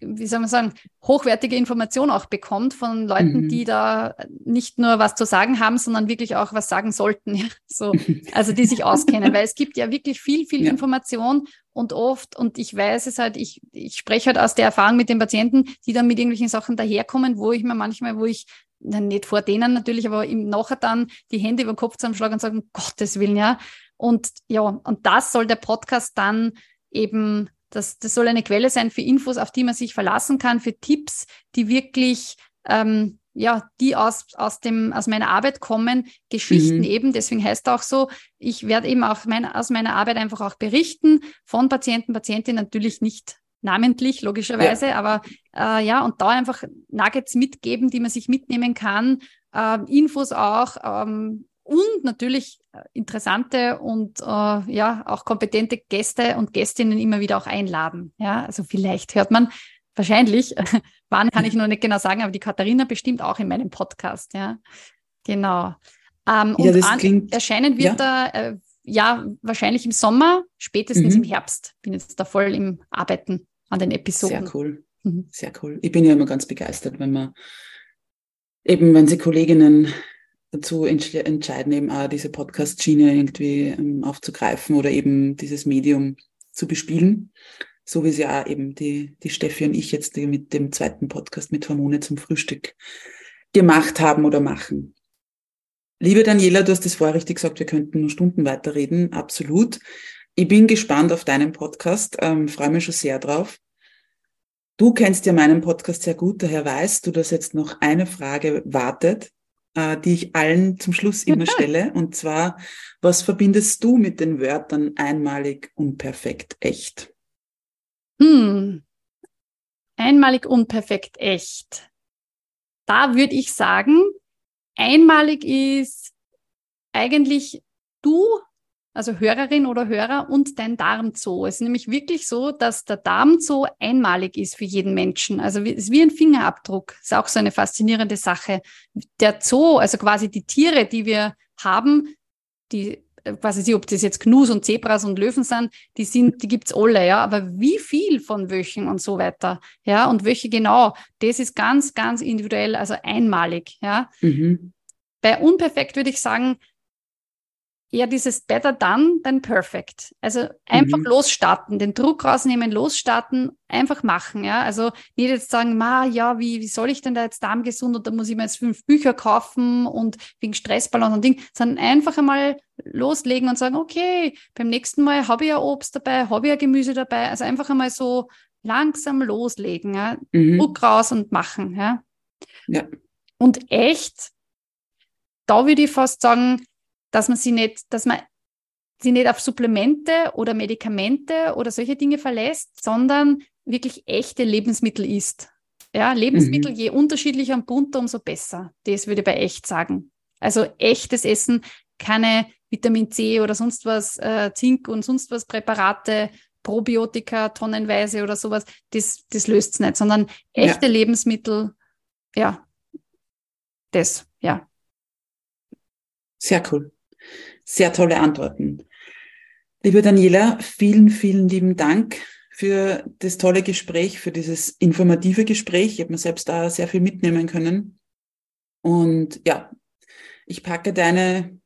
wie soll man sagen, hochwertige Informationen auch bekommt von Leuten, Mhm. die da nicht nur was zu sagen haben, sondern wirklich auch was sagen sollten. (laughs) Ja? So, also die sich (laughs) auskennen, weil es gibt ja wirklich viel, viel Ja. Information und oft, und ich weiß es halt, ich, ich spreche halt aus der Erfahrung mit den Patienten, die dann mit irgendwelchen Sachen daherkommen, wo ich mir manchmal, wo ich, nicht vor denen natürlich, aber im Nachher dann die Hände über den Kopf zusammenschlagen und sagen, um Gottes Willen, ja. Und ja, und das soll der Podcast dann eben, das, das soll eine Quelle sein für Infos, auf die man sich verlassen kann, für Tipps, die wirklich ähm, ja, die aus, aus, dem, aus meiner Arbeit kommen, Geschichten Mhm. eben, deswegen heißt auch so, ich werde eben auch mein, aus meiner Arbeit einfach auch berichten von Patienten, Patientinnen, natürlich nicht namentlich, logischerweise, ja. aber äh, ja, und da einfach Nuggets mitgeben, die man sich mitnehmen kann, äh, Infos auch ähm, und natürlich interessante und äh, ja auch kompetente Gäste und Gästinnen immer wieder auch einladen. Ja, also vielleicht hört man wahrscheinlich, (laughs) wann kann ich noch nicht genau sagen, aber die Katharina bestimmt auch in meinem Podcast. Ja, genau. Ähm, ja, und an, erscheinen wird ja. er äh, ja wahrscheinlich im Sommer, spätestens mhm. im Herbst. Bin jetzt da voll im Arbeiten an den Episoden. Sehr cool. Mhm. Sehr cool. Ich bin ja immer ganz begeistert, wenn man eben, wenn sie Kolleginnen dazu entscheiden, eben auch diese Podcast-Schiene irgendwie ähm, aufzugreifen oder eben dieses Medium zu bespielen. So wie es ja eben die, die Steffi und ich jetzt mit dem zweiten Podcast mit Hormone zum Frühstück gemacht haben oder machen. Liebe Daniela, du hast es vorher richtig gesagt, wir könnten nur Stunden weiterreden. Absolut. Ich bin gespannt auf deinen Podcast, ähm, freue mich schon sehr drauf. Du kennst ja meinen Podcast sehr gut, daher weißt du, dass jetzt noch eine Frage wartet, äh, die ich allen zum Schluss immer stelle. Und zwar, was verbindest du mit den Wörtern einmalig, unperfekt, echt? Hm. Einmalig, unperfekt, echt. Da würde ich sagen, einmalig ist eigentlich du, also Hörerin oder Hörer und dein Darmzoo. Es ist nämlich wirklich so, dass der Darmzoo einmalig ist für jeden Menschen. Also es ist wie ein Fingerabdruck. Ist auch so eine faszinierende Sache. Der Zoo, also quasi die Tiere, die wir haben, die weiß ich nicht, ob das jetzt Gnus und Zebras und Löwen sind, die sind, die gibt's alle, ja, aber wie viel von welchen und so weiter, ja, und welche genau, das ist ganz, ganz individuell, also einmalig, ja. Mhm. Bei unperfekt würde ich sagen, eher dieses better done than perfect. Also einfach mhm. losstarten, den Druck rausnehmen, losstarten, einfach machen, ja. Also nicht jetzt sagen, ma, ja, wie, wie soll ich denn da jetzt darmgesund oder muss ich mir jetzt fünf Bücher kaufen und wegen Stressbalance und Ding, sondern einfach einmal loslegen und sagen, okay, beim nächsten Mal habe ich ja Obst dabei, habe ich ja Gemüse dabei. Also einfach einmal so langsam loslegen, ja. Mhm. Druck raus und machen, ja. Ja. Und echt, da würde ich fast sagen, dass man sie nicht, dass man sie nicht auf Supplemente oder Medikamente oder solche Dinge verlässt, sondern wirklich echte Lebensmittel isst. Ja, Lebensmittel, mhm. je unterschiedlicher und bunter, umso besser. Das würde ich bei echt sagen. Also echtes Essen, keine Vitamin C oder sonst was, äh, Zink und sonst was Präparate, Probiotika tonnenweise oder sowas, das, das löst es nicht, sondern echte ja. Lebensmittel, ja, das, ja. Sehr cool. Sehr tolle Antworten. Liebe Daniela, vielen, vielen lieben Dank für das tolle Gespräch, für dieses informative Gespräch. Ich habe mir selbst da sehr viel mitnehmen können. Und ja, ich packe deine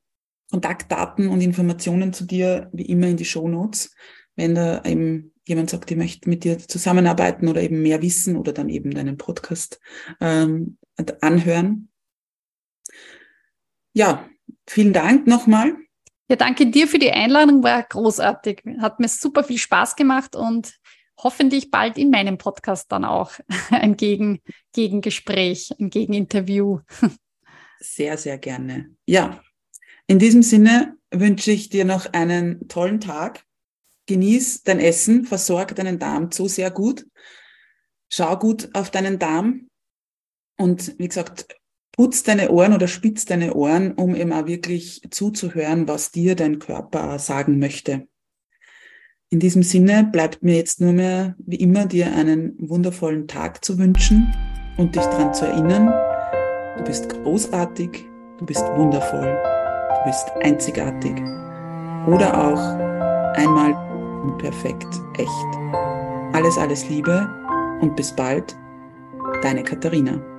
Kontaktdaten und Informationen zu dir wie immer in die Show Notes. Wenn da eben jemand sagt, ich möchte mit dir zusammenarbeiten oder eben mehr wissen oder dann eben deinen Podcast ähm, anhören. Ja, vielen Dank nochmal. Ja, danke dir für die Einladung, war großartig. Hat mir super viel Spaß gemacht und hoffentlich bald in meinem Podcast dann auch (laughs) ein Gegen Gegengespräch, ein Gegeninterview. Sehr, sehr gerne. Ja, in diesem Sinne wünsche ich dir noch einen tollen Tag. Genieß dein Essen, versorg deinen Darm zu sehr gut. Schau gut auf deinen Darm. Und wie gesagt, putz deine Ohren oder spitz deine Ohren, um eben auch wirklich zuzuhören, was dir dein Körper sagen möchte. In diesem Sinne bleibt mir jetzt nur mehr, wie immer, dir einen wundervollen Tag zu wünschen und dich daran zu erinnern, du bist großartig, du bist wundervoll, du bist einzigartig oder auch einmal unperfekt, echt. Alles, alles Liebe und bis bald, deine Katharina.